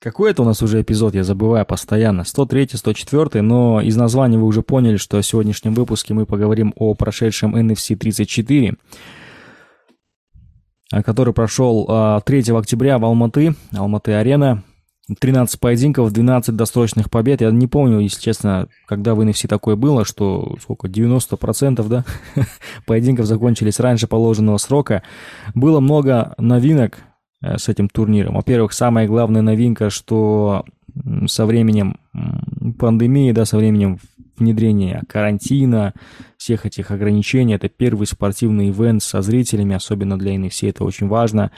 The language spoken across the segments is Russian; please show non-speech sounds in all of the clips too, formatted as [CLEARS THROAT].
Какой это у нас уже эпизод, я забываю постоянно. 103, 104, но из названия вы уже поняли, что в сегодняшнем выпуске мы поговорим о прошедшем NFC 34, который прошел 3 а, октября в Алматы, Алматы-арена. 13 поединков, 12 досрочных побед. Я не помню, если честно, когда в NFC такое было, что сколько, 90% да, [LAUGHS] поединков закончились раньше положенного срока. Было много новинок с этим турниром. Во-первых, самая главная новинка, что со временем пандемии, да, со временем внедрения карантина, всех этих ограничений, это первый спортивный ивент со зрителями, особенно для NFC это очень важно.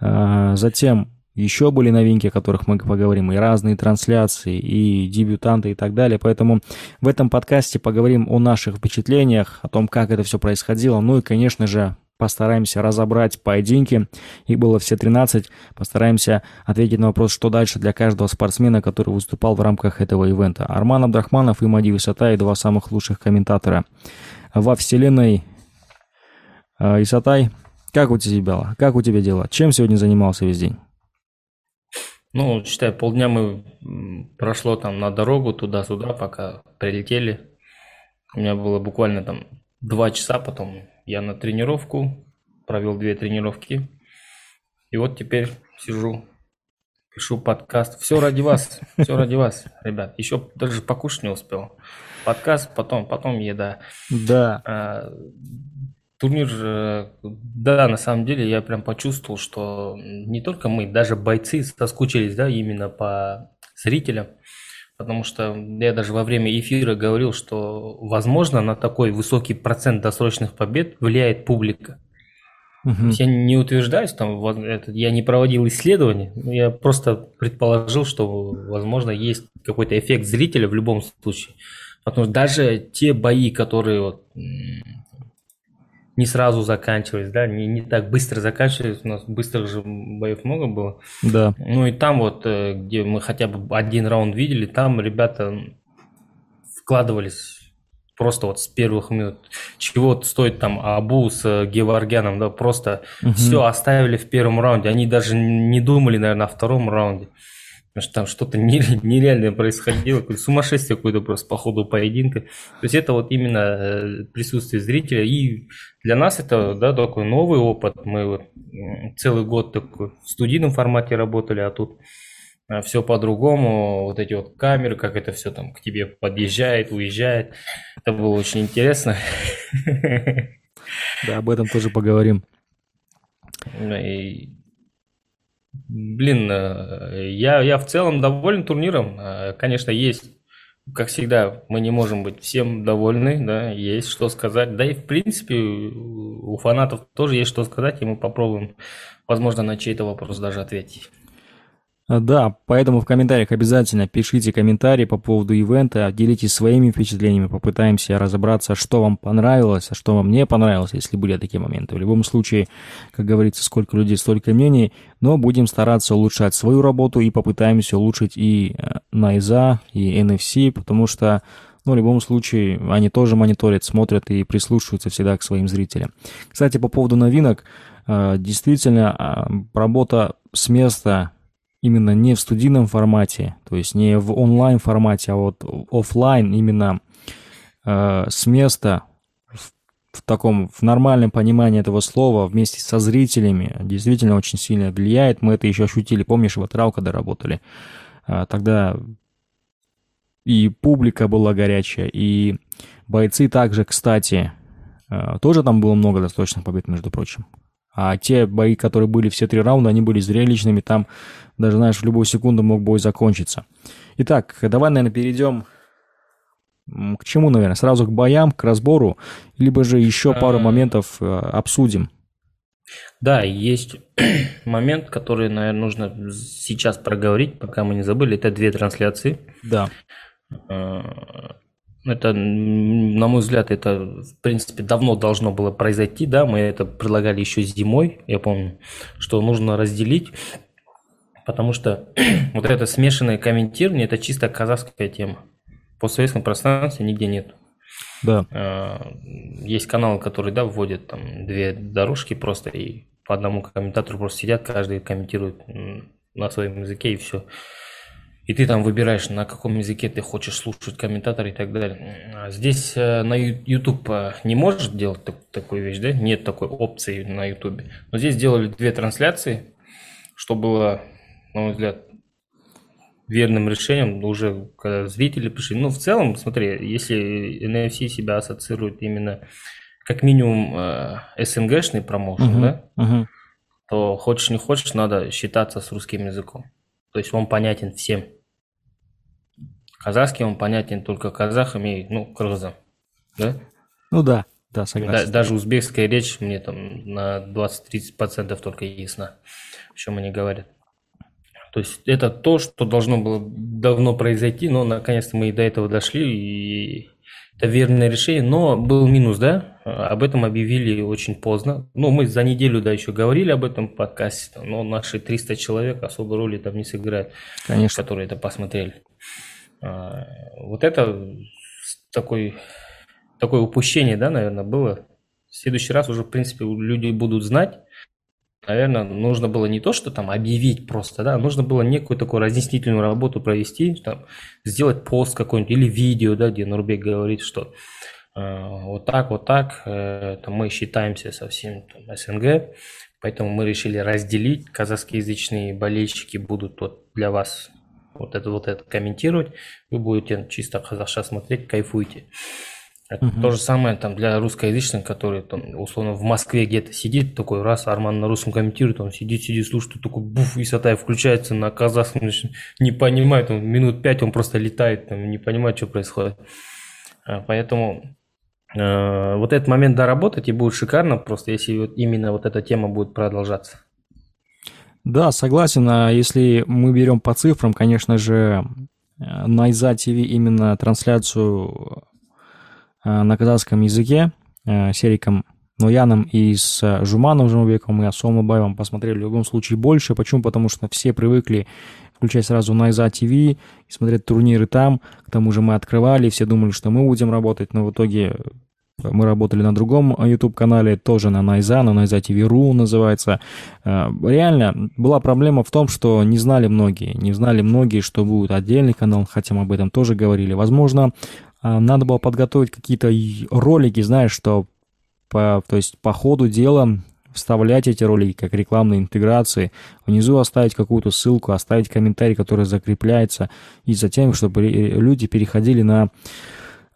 А, затем еще были новинки, о которых мы поговорим, и разные трансляции, и дебютанты и так далее. Поэтому в этом подкасте поговорим о наших впечатлениях, о том, как это все происходило. Ну и, конечно же, постараемся разобрать поединки. Их было все 13. Постараемся ответить на вопрос, что дальше для каждого спортсмена, который выступал в рамках этого ивента. Арман Абдрахманов и Мади Высотай, два самых лучших комментатора во вселенной. А, Исатай, как у тебя, как у тебя дела? Чем сегодня занимался весь день? Ну, считай, полдня мы прошло там на дорогу туда-сюда, пока прилетели. У меня было буквально там два часа, потом я на тренировку, провел две тренировки. И вот теперь сижу, пишу подкаст. Все ради вас, все ради вас, ребят. Еще даже покушать не успел. Подкаст, потом, потом еда. Да. А, турнир, да, на самом деле я прям почувствовал, что не только мы, даже бойцы соскучились, да, именно по зрителям, потому что я даже во время эфира говорил, что, возможно, на такой высокий процент досрочных побед влияет публика. Угу. я не утверждаюсь, там, это, я не проводил исследования, я просто предположил, что, возможно, есть какой-то эффект зрителя в любом случае. Потому что даже те бои, которые вот, не сразу заканчивались, да, не, не так быстро заканчивались, у нас быстрых же боев много было. Да. Ну и там вот, э, где мы хотя бы один раунд видели, там ребята вкладывались просто вот с первых минут. Чего стоит там Абу с э, Геворгяном, да, просто угу. все оставили в первом раунде. Они даже не думали, наверное, о втором раунде. Потому что там что-то [LAUGHS] нереальное происходило, какое сумасшествие какое-то просто по ходу поединка. То есть это вот именно э, присутствие зрителя. И для нас это да, такой новый опыт. Мы вот целый год такой в студийном формате работали, а тут э, все по-другому. Вот эти вот камеры, как это все там к тебе подъезжает, уезжает. Это было очень интересно. [LAUGHS] Да, об этом тоже поговорим. И Блин, э, я, я в целом доволен турниром. Э, конечно, есть, как всегда, мы не можем быть всем довольны, да, есть что сказать. Да и в принципе у фанатов тоже есть что сказать, и мы попробуем, возможно, на чей-то вопрос даже ответить. А, да, поэтому в комментариях обязательно пишите комментарии по поводу ивента, делитесь своими впечатлениями, попытаемся разобраться, что вам понравилось, а что вам не понравилось, если были такие моменты. В любом случае, как говорится, сколько людей, столько мнений, но будем стараться улучшать свою работу и попытаемся улучшить и э, Найза, и NFC, потому что ну, в любом случае, они тоже мониторят, смотрят и прислушиваются всегда к своим зрителям. Кстати, по поводу новинок, э, действительно, а, работа с места именно не в студийном формате, то есть не в онлайн формате, а вот офлайн именно э, с места в, в таком в нормальном понимании этого слова вместе со зрителями действительно очень сильно влияет. Мы это еще ощутили, помнишь, в Атрау, когда работали, э, тогда и публика была горячая, и бойцы также, кстати, э, тоже там было много достаточных побед, между прочим. А те бои, которые были все три раунда, они были зрелищными, там даже, знаешь, в любую секунду мог бой закончиться. Итак, давай, наверное, перейдем к чему, наверное? Сразу к боям, к разбору, либо же еще пару моментов э, обсудим. Да, есть [CLEARS THROAT] момент, который, наверное, нужно сейчас проговорить, пока мы не забыли. Это две трансляции. Да. Это, на мой взгляд, это, в принципе, давно должно было произойти, да, мы это предлагали еще зимой, я помню, что нужно разделить, потому что [CLEARS THROAT] вот это смешанное комментирование, это чисто казахская тема. По советском пространстве нигде нет. Да. А, есть каналы, которые, да, вводят там две дорожки просто, и по одному комментатору просто сидят, каждый комментирует на своем языке и все. И ты там выбираешь, на каком языке ты хочешь слушать комментатора и так далее. А здесь э, на YouTube э, не можешь делать так, такую вещь, да? Нет такой опции на YouTube. Но здесь сделали две трансляции, что было, на мой взгляд, верным решением уже когда зрители пришли. Ну, в целом, смотри, если NFC себя ассоциирует именно как минимум э, СНГшный промоушен, uh-huh, да, uh-huh. то хочешь не хочешь, надо считаться с русским языком. То есть он понятен всем. Казахский он понятен только казахам и, ну, кыргызам. Да? Ну да, да, согласен. Да, даже узбекская речь мне там на 20-30% только ясна, о чем они говорят. То есть это то, что должно было давно произойти, но наконец-то мы и до этого дошли, и это верное решение, но был минус, да, об этом объявили очень поздно. Ну, мы за неделю, да, еще говорили об этом подкасте, но наши 300 человек особой роли там не сыграют, Конечно. которые это посмотрели. А, вот это такой, такое упущение, да, наверное, было. В следующий раз уже, в принципе, люди будут знать, наверное, нужно было не то, что там объявить просто, да, нужно было некую такую разъяснительную работу провести, там, сделать пост какой-нибудь или видео, да, где Нурбек говорит, что э, вот так, вот так, э, там, мы считаемся со всем там, СНГ, поэтому мы решили разделить, казахскоязычные болельщики будут вот для вас вот это вот это комментировать, вы будете чисто казахша смотреть, кайфуйте. Это угу. то же самое там для русскоязычных, который там условно в Москве где-то сидит, такой раз Арман на русском комментирует, он сидит, сидит, слушает, такой буф, и Сатай включается на казахском, не понимает, он минут пять он просто летает, там, не понимает, что происходит. А, поэтому э, вот этот момент доработать и будет шикарно, просто если вот именно вот эта тема будет продолжаться. Да, согласен. А если мы берем по цифрам, конечно же, э, на Иза ТВ именно трансляцию на казахском языке э, Сериком Нояном и с Жуманом Жумабеком и Асом Абаевым посмотрели в любом случае больше. Почему? Потому что все привыкли включать сразу на Иза ТВ и смотреть турниры там. К тому же мы открывали, все думали, что мы будем работать, но в итоге мы работали на другом YouTube-канале, тоже на Найза, на Найза ТВ.ру называется. Э, реально, была проблема в том, что не знали многие, не знали многие, что будет отдельный канал, хотя мы об этом тоже говорили. Возможно, надо было подготовить какие-то ролики, знаешь, что по, то есть по ходу дела вставлять эти ролики как рекламные интеграции, внизу оставить какую-то ссылку, оставить комментарий, который закрепляется, и затем, чтобы люди переходили на,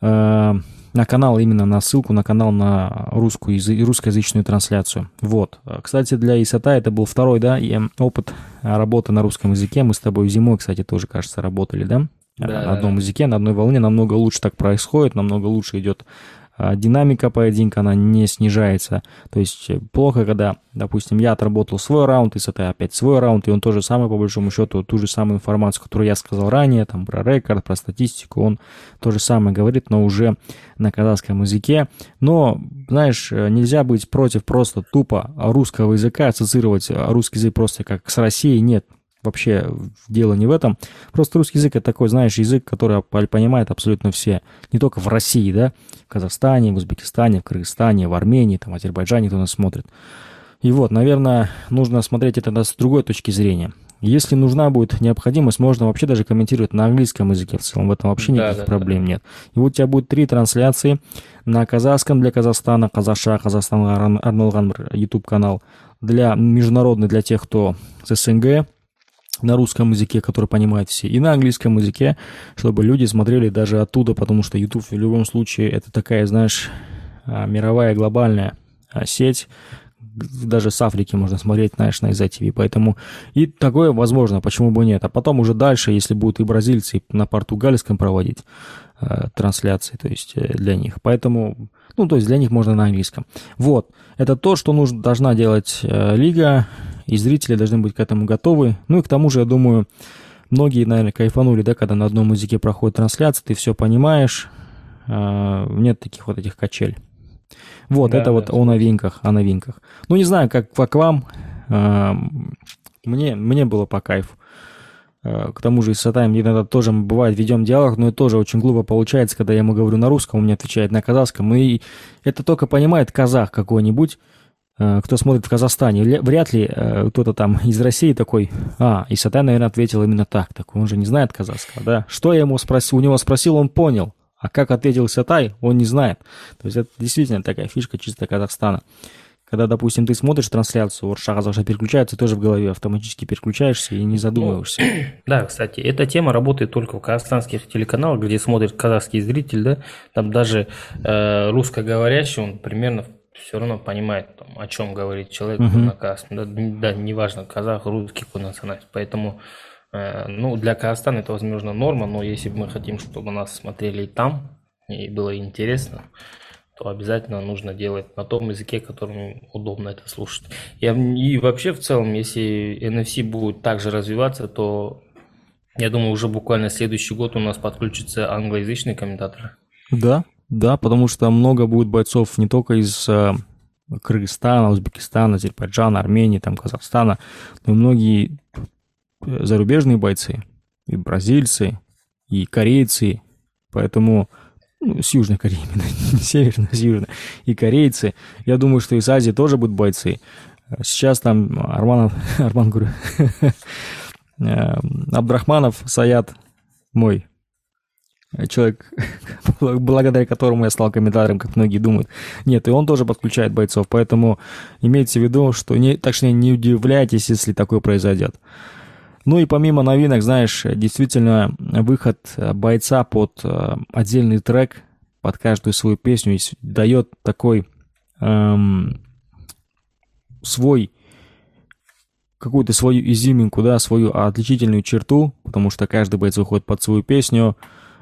э, на канал, именно на ссылку на канал на русскую русскоязычную трансляцию. Вот. Кстати, для Исата это был второй, да, опыт работы на русском языке. Мы с тобой зимой, кстати, тоже, кажется, работали, да? Да, на одном языке, на одной волне, намного лучше так происходит, намного лучше идет а, динамика поединка, она не снижается. То есть э, плохо, когда, допустим, я отработал свой раунд, и это опять свой раунд, и он тоже самый, по большому счету, ту же самую информацию, которую я сказал ранее, там, про рекорд, про статистику, он то же самое говорит, но уже на казахском языке. Но, знаешь, э, нельзя быть против просто тупо русского языка, ассоциировать русский язык просто как с Россией, нет. Вообще дело не в этом. Просто русский язык это такой, знаешь, язык, который понимают абсолютно все. Не только в России, да, в Казахстане, в Узбекистане, в Кыргызстане, в Армении, там, в Азербайджане кто нас смотрит. И вот, наверное, нужно смотреть это с другой точки зрения. Если нужна будет необходимость, можно вообще даже комментировать на английском языке в целом. В этом вообще никаких да, проблем да. нет. И вот у тебя будет три трансляции на казахском для Казахстана, Казаша, Казахстан Арналган YouTube канал, для международный для тех, кто с СНГ, на русском языке, который понимают все, и на английском языке, чтобы люди смотрели даже оттуда, потому что YouTube в любом случае это такая, знаешь, а, мировая глобальная а, сеть, даже с Африки можно смотреть, знаешь, на IZTV, поэтому и такое возможно, почему бы нет. А потом уже дальше, если будут и бразильцы на португальском проводить э, трансляции, то есть э, для них. Поэтому, ну, то есть для них можно на английском. Вот, это то, что нужно, должна делать э, лига, и зрители должны быть к этому готовы. Ну и к тому же, я думаю, многие, наверное, кайфанули, да, когда на одном языке проходит трансляция, ты все понимаешь, э, нет таких вот этих качель. Вот, да, это да, вот о новинках, о новинках. Ну, не знаю, как, как вам, э, мне, мне было по кайфу. Э, к тому же и с Сатаем иногда тоже бывает ведем диалог, но это тоже очень глупо получается, когда я ему говорю на русском, он мне отвечает на казахском, и это только понимает казах какой-нибудь, кто смотрит в Казахстане. Вряд ли э, кто-то там из России такой, а, и Сатай, наверное, ответил именно так. Так он же не знает казахского, да? Что я ему спросил, у него спросил, он понял. А как ответил Сатай, он не знает. То есть это действительно такая фишка чисто Казахстана. Когда, допустим, ты смотришь трансляцию, Орша Казахша переключается, тоже в голове автоматически переключаешься и не задумываешься. Ну, [CLEARS THROAT] да, кстати, эта тема работает только в казахстанских телеканалах, где смотрит казахский зритель, да, там даже э, русскоговорящий, он примерно все равно понимает, там, о чем говорит человек uh-huh. на казахском. Да, да, неважно, казах, русский, какой национальность. Поэтому, э, ну, для Казахстана это, возможно, норма, но если мы хотим, чтобы нас смотрели и там, и было интересно, то обязательно нужно делать на том языке, которому удобно это слушать. И, и вообще в целом, если NFC будет также развиваться, то я думаю, уже буквально следующий год у нас подключатся англоязычные комментаторы. Да, да, потому что много будет бойцов не только из э, Кыргызстана, Узбекистана, Азербайджана, Армении, там, Казахстана, но и многие э, зарубежные бойцы, и бразильцы, и корейцы. Поэтому ну, с Южной Кореей, именно, [LAUGHS] не северной, с Южной, и корейцы. Я думаю, что из Азии тоже будут бойцы. Сейчас там Арман, [LAUGHS] Арман говорю, [LAUGHS] э, Абдрахманов, Саят, мой человек, [LAUGHS] благодаря которому я стал комментатором, как многие думают. Нет, и он тоже подключает бойцов, поэтому имейте в виду, что не, что не удивляйтесь, если такое произойдет. Ну и помимо новинок, знаешь, действительно, выход э, бойца под э, отдельный трек, под каждую свою песню дает такой эм, свой какую-то свою изюминку, да, свою отличительную черту, потому что каждый бойец выходит под свою песню.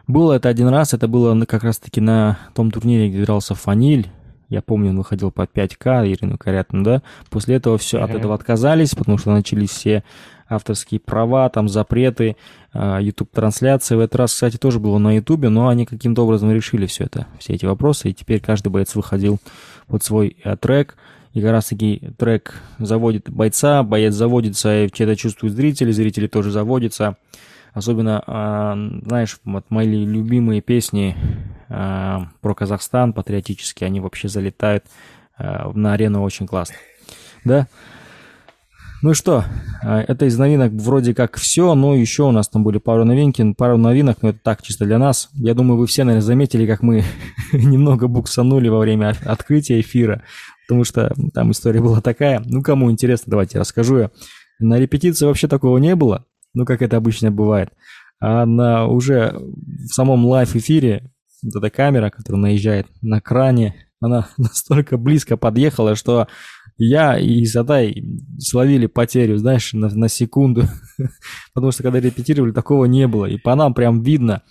Было это один раз, это было как раз-таки на том турнире, где дрался Фаниль. Я помню, он выходил под 5К, Ирину Корятину, да. После этого все, mm-hmm. от этого отказались, потому что начались все авторские права, там запреты, YouTube-трансляции. А, в этот раз, кстати, тоже было на YouTube, но они каким-то образом решили все это, все эти вопросы, и теперь каждый боец выходил под свой э, трек, и как раз таки трек заводит бойца, боец заводится, и это чувствуют зрители, зрители тоже заводятся. Особенно, а, знаешь, вот мои любимые песни а, про Казахстан, патриотические, они вообще залетают на арену очень классно. Да? Ну что, а, это из новинок вроде как все, но еще у нас там были пару новинки, пару новинок, но это так, чисто для нас. Я думаю, вы все, наверное, заметили, как мы [LAUGHS] немного буксанули во время открытия эфира, потому что там история была такая. Ну, кому интересно, давайте расскажу я. На репетиции вообще такого не было, ну, как это обычно бывает. А на уже в самом лайв-эфире вот эта камера, которая наезжает на кране, она [LAUGHS] настолько близко подъехала, что я и Задай словили потерю, знаешь, на, на секунду. [LAUGHS] Потому что когда репетировали, такого не было. И по нам прям видно,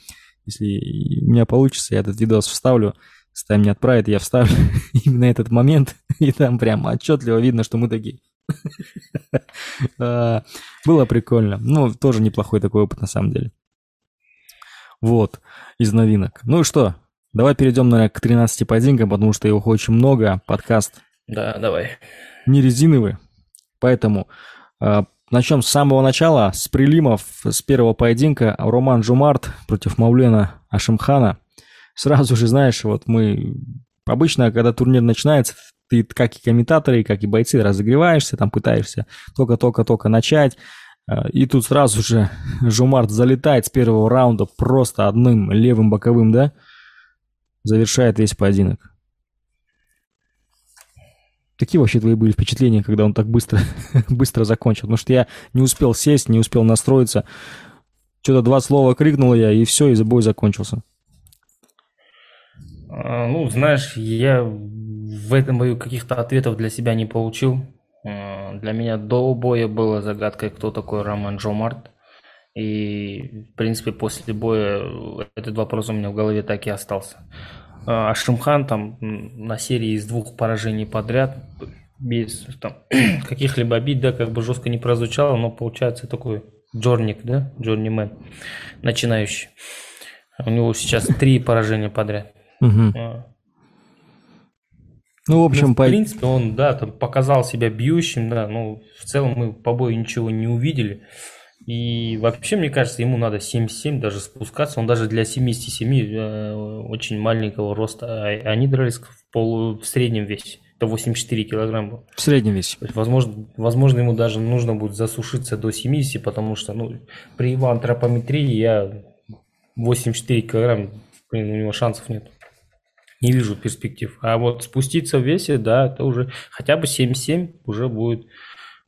если у меня получится, я этот видос вставлю, Стай мне отправит, я вставлю [LAUGHS] именно этот момент, и там прям отчетливо видно, что мы такие. А, было прикольно. Ну, тоже неплохой такой опыт на самом деле. Вот, из новинок. Ну и что, давай перейдем, наверное, к 13 поединкам, потому что их очень много. Подкаст да, давай. Не резиновые. Поэтому э, начнем с самого начала, с прилимов, с первого поединка. Роман Жумарт против Мавлена Ашимхана. Сразу же, знаешь, вот мы... Обычно, когда турнир начинается, ты, как и комментаторы, как и бойцы, разогреваешься, там пытаешься только-только-только начать. А, и тут сразу же [LAUGHS] Жумарт залетает с первого раунда просто одним левым боковым, да? Завершает весь поединок. Какие вообще твои были впечатления, когда он так быстро, [LAUGHS] быстро закончил? Потому что я не успел сесть, не успел настроиться. Что-то два слова крикнул я, и все, и бой закончился. А, ну, знаешь, я в этом бою каких-то ответов для себя не получил. А, для меня до боя была загадкой, кто такой Роман Джомарт. И, в принципе, после боя этот вопрос у меня в голове так и остался. А, Ашимхан там на серии из двух поражений подряд, без [CLEARS THROAT] каких-либо обид, да, как бы жестко не прозвучало, но получается такой journey, да, journeyman, начинающий. У него сейчас три поражения подряд. А. Ну, в общем, ну, в по... принципе, он, да, там показал себя бьющим, да, но в целом мы по бою ничего не увидели. И вообще, мне кажется, ему надо 77 даже спускаться. Он даже для 77 э, очень маленького роста. А они дрались в, полу, в среднем весе. это 84 килограмма. В среднем весе. возможно, возможно, ему даже нужно будет засушиться до 70, потому что ну, при его антропометрии я 84 килограмм, у него шансов нет. Не вижу перспектив. А вот спуститься в весе, да, это уже хотя бы 77 уже будет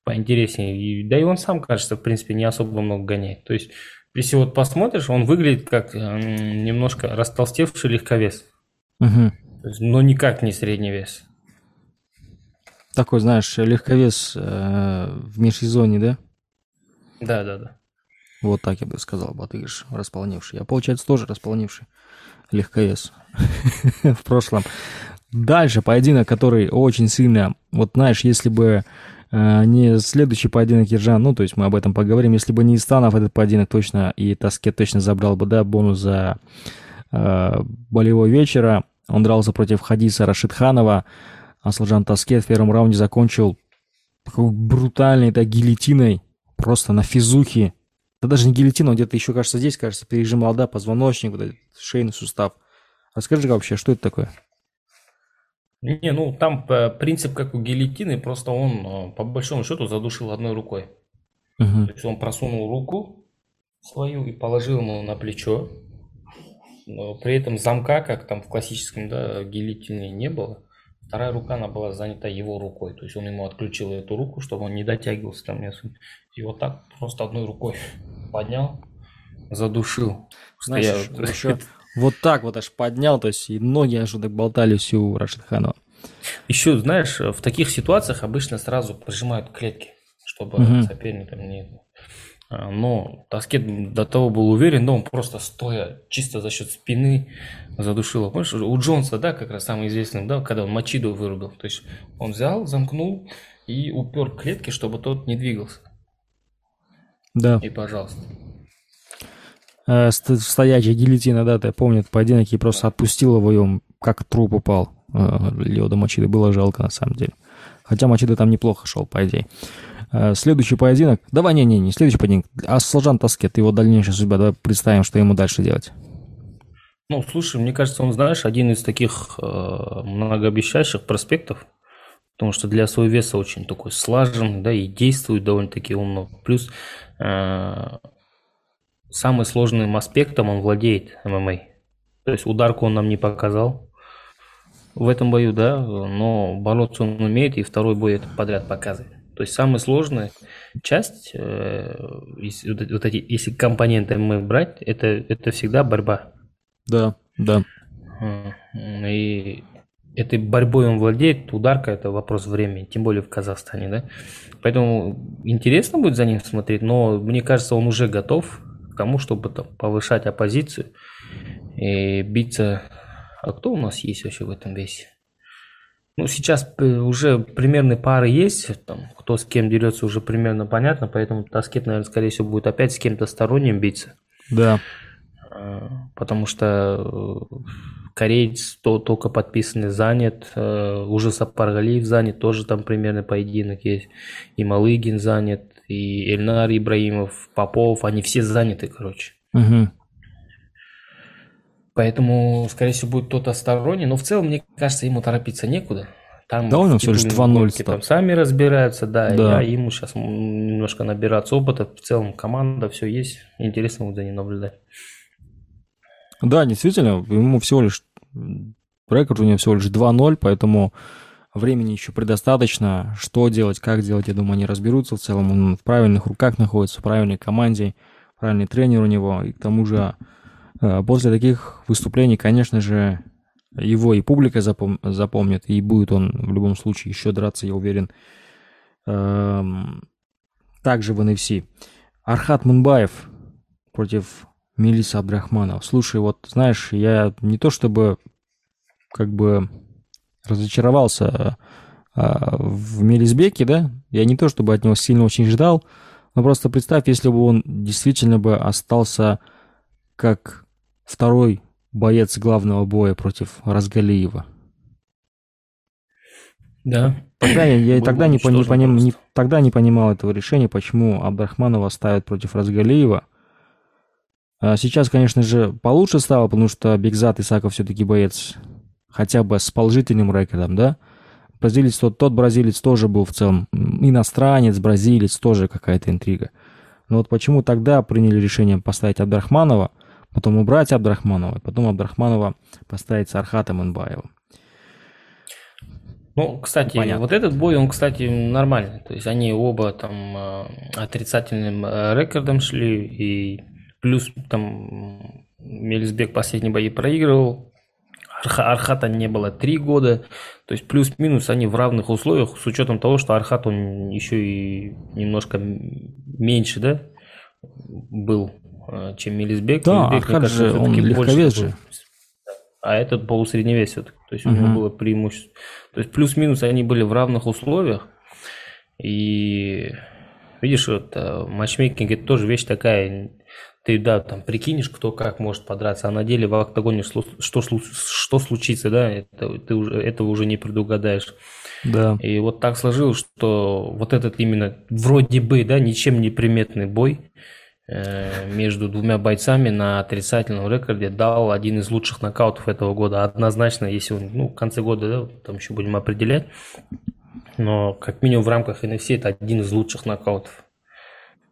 поинтереснее. И, да и он сам, кажется, в принципе, не особо много гоняет. То есть, если вот посмотришь, он выглядит как немножко растолстевший легковес. Угу. но никак не средний вес. Такой, знаешь, легковес э, в межсезонье, да? Да, да, да. Вот так я бы сказал, Батыгаш, располневший. Я, получается, тоже располневший легковес [LAUGHS] в прошлом. Дальше поединок, который очень сильно, вот знаешь, если бы э, не следующий поединок Ержан, ну, то есть мы об этом поговорим, если бы не Истанов этот поединок точно, и Таскет точно забрал бы, да, бонус за э, болевой вечера, он дрался против Хадиса Рашидханова, Аслджан Таскет в первом раунде закончил брутальной да, гильотиной, просто на физухе. Да даже не гильотина, он где-то еще, кажется, здесь, кажется, пережимал, да, позвоночник, вот этот шейный сустав. Расскажи вообще, что это такое? Не, ну там э, принцип как у гильотины, просто он э, по большому счету задушил одной рукой. Угу. То есть он просунул руку свою и положил ему на плечо. Но при этом замка, как там в классическом да, гильотине, не было. Вторая рука, она была занята его рукой. То есть он ему отключил эту руку, чтобы он не дотягивался там. И вот так просто одной рукой поднял, задушил. Знаешь, [LAUGHS] еще вот так вот аж поднял, то есть и ноги аж так болтались у Рашидханова. Еще, знаешь, в таких ситуациях обычно сразу прижимают клетки, чтобы угу. соперник там не а, но Таскет до того был уверен, но он просто стоя, чисто за счет спины задушил. Помнишь, у Джонса, да, как раз самый известный, да, когда он Мачиду вырубил. То есть он взял, замкнул и упер клетки, чтобы тот не двигался. Да. И пожалуйста. Э, стоячая гильотина, да, ты помню этот поединок, и просто отпустил его, и он как труп упал. Э, Леода Мачиды было жалко на самом деле. Хотя Мачида там неплохо шел, по идее. Э, следующий поединок. Давай, не-не, не следующий поединок. А Сложан Таскет, его дальнейшая судьба. Давай представим, что ему дальше делать. Ну, слушай, мне кажется, он, знаешь, один из таких э, многообещающих проспектов, потому что для своего веса очень такой слажен, да, и действует довольно-таки умно. Плюс самым сложным аспектом он владеет ММА. То есть ударку он нам не показал в этом бою, да, но бороться он умеет, и второй бой это подряд показывает. То есть самая сложная часть, э, если, вот эти, если компоненты мы брать, это, это всегда борьба. Да, да. И этой борьбой он владеет, ударка это вопрос времени, тем более в Казахстане, да. Поэтому интересно будет за ним смотреть, но мне кажется, он уже готов к тому, чтобы там, повышать оппозицию и биться. А кто у нас есть вообще в этом весе? Ну, сейчас уже примерные пары есть, там, кто с кем дерется уже примерно понятно, поэтому Таскет, наверное, скорее всего, будет опять с кем-то сторонним биться. Да. А, потому что э, кореец то, только подписанный занят, э, уже Сапаргалиев занят, тоже там примерно поединок есть, и Малыгин занят, и Эльнар Ибраимов, Попов, они все заняты, короче. Угу. Поэтому, скорее всего, будет кто-то сторонний. Но в целом, мне кажется, ему торопиться некуда. Там да, у него всего лишь 2-0 Там сами разбираются, да, да. И ему сейчас немножко набираться опыта. В целом команда, все есть. Интересно будет за ним наблюдать. Да, действительно, ему всего лишь... Рекорд у него всего лишь 2-0, поэтому времени еще предостаточно. Что делать, как делать, я думаю, они разберутся. В целом он в правильных руках находится, в правильной команде, правильный тренер у него. И к тому же Э, после таких выступлений, конечно же, его и публика запом- запомнит, и будет он в любом случае еще драться, я уверен, эм, также в NFC. Архат Мунбаев против Мелиса Абдрахманова. Слушай, вот знаешь, я не то чтобы как бы разочаровался э, в Мелисбеке, да, я не то чтобы от него сильно очень ждал, но просто представь, если бы он действительно бы остался как второй боец главного боя против Разгалиева. Да. Тогда я, я тогда, не, не, поним, не, тогда не понимал этого решения, почему Абдрахманова ставят против Разгалиева. А сейчас, конечно же, получше стало, потому что Бекзат Исаков все-таки боец хотя бы с положительным рекордом, да? Бразилец тот, тот бразилец тоже был в целом иностранец, бразилец, тоже какая-то интрига. Но вот почему тогда приняли решение поставить Абдрахманова, потом убрать Абдрахманова, потом Абдрахманова поставить с Архатом Инбаевым. Ну, кстати, Понятно. вот этот бой, он, кстати, нормальный. То есть они оба там э, отрицательным э, рекордом шли, и плюс там Мелисбек последние бои проигрывал, Архата не было три года, то есть плюс-минус они в равных условиях, с учетом того, что Архат он еще и немножко меньше, да, был, э, чем Мелисбек. Да, Мелисбек, Архат кажется, же, он легковес же. А этот полусредневес все-таки, то есть угу. у него было преимущество. То есть плюс-минус они были в равных условиях, и видишь, вот э, матчмейкинг это тоже вещь такая ты, да, там прикинешь, кто как может подраться, а на деле в октагоне что, что случится, да, это, ты уже, этого уже не предугадаешь. Да. И вот так сложилось, что вот этот именно вроде бы, да, ничем не приметный бой э, между двумя бойцами на отрицательном рекорде дал один из лучших нокаутов этого года. Однозначно, если он, ну, в конце года, да, там еще будем определять, но как минимум в рамках NFC это один из лучших нокаутов.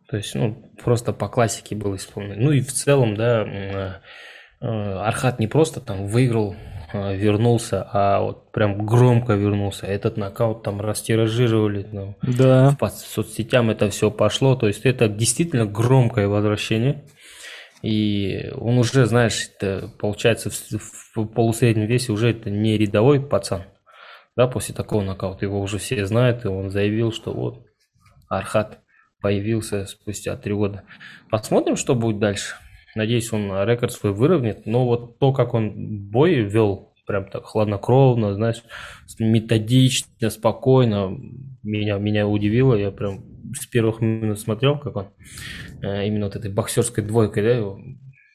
То есть, ну, просто по классике было исполнено. Ну и в целом, да, э, э, Архат не просто там выиграл, э, вернулся, а вот прям громко вернулся. Этот нокаут там растиражировали. Ну, да. По соцсетям это все пошло. То есть это действительно громкое возвращение. И он уже, знаешь, это, получается, в, в полусреднем весе уже это не рядовой пацан. Да, после такого нокаута его уже все знают, и он заявил, что вот Архат появился спустя три года. Посмотрим, что будет дальше. Надеюсь, он рекорд свой выровняет. Но вот то, как он бой вел, прям так хладнокровно, знаешь, методично, спокойно, меня, меня удивило. Я прям с первых минут смотрел, как он э, именно вот этой боксерской двойкой, да, его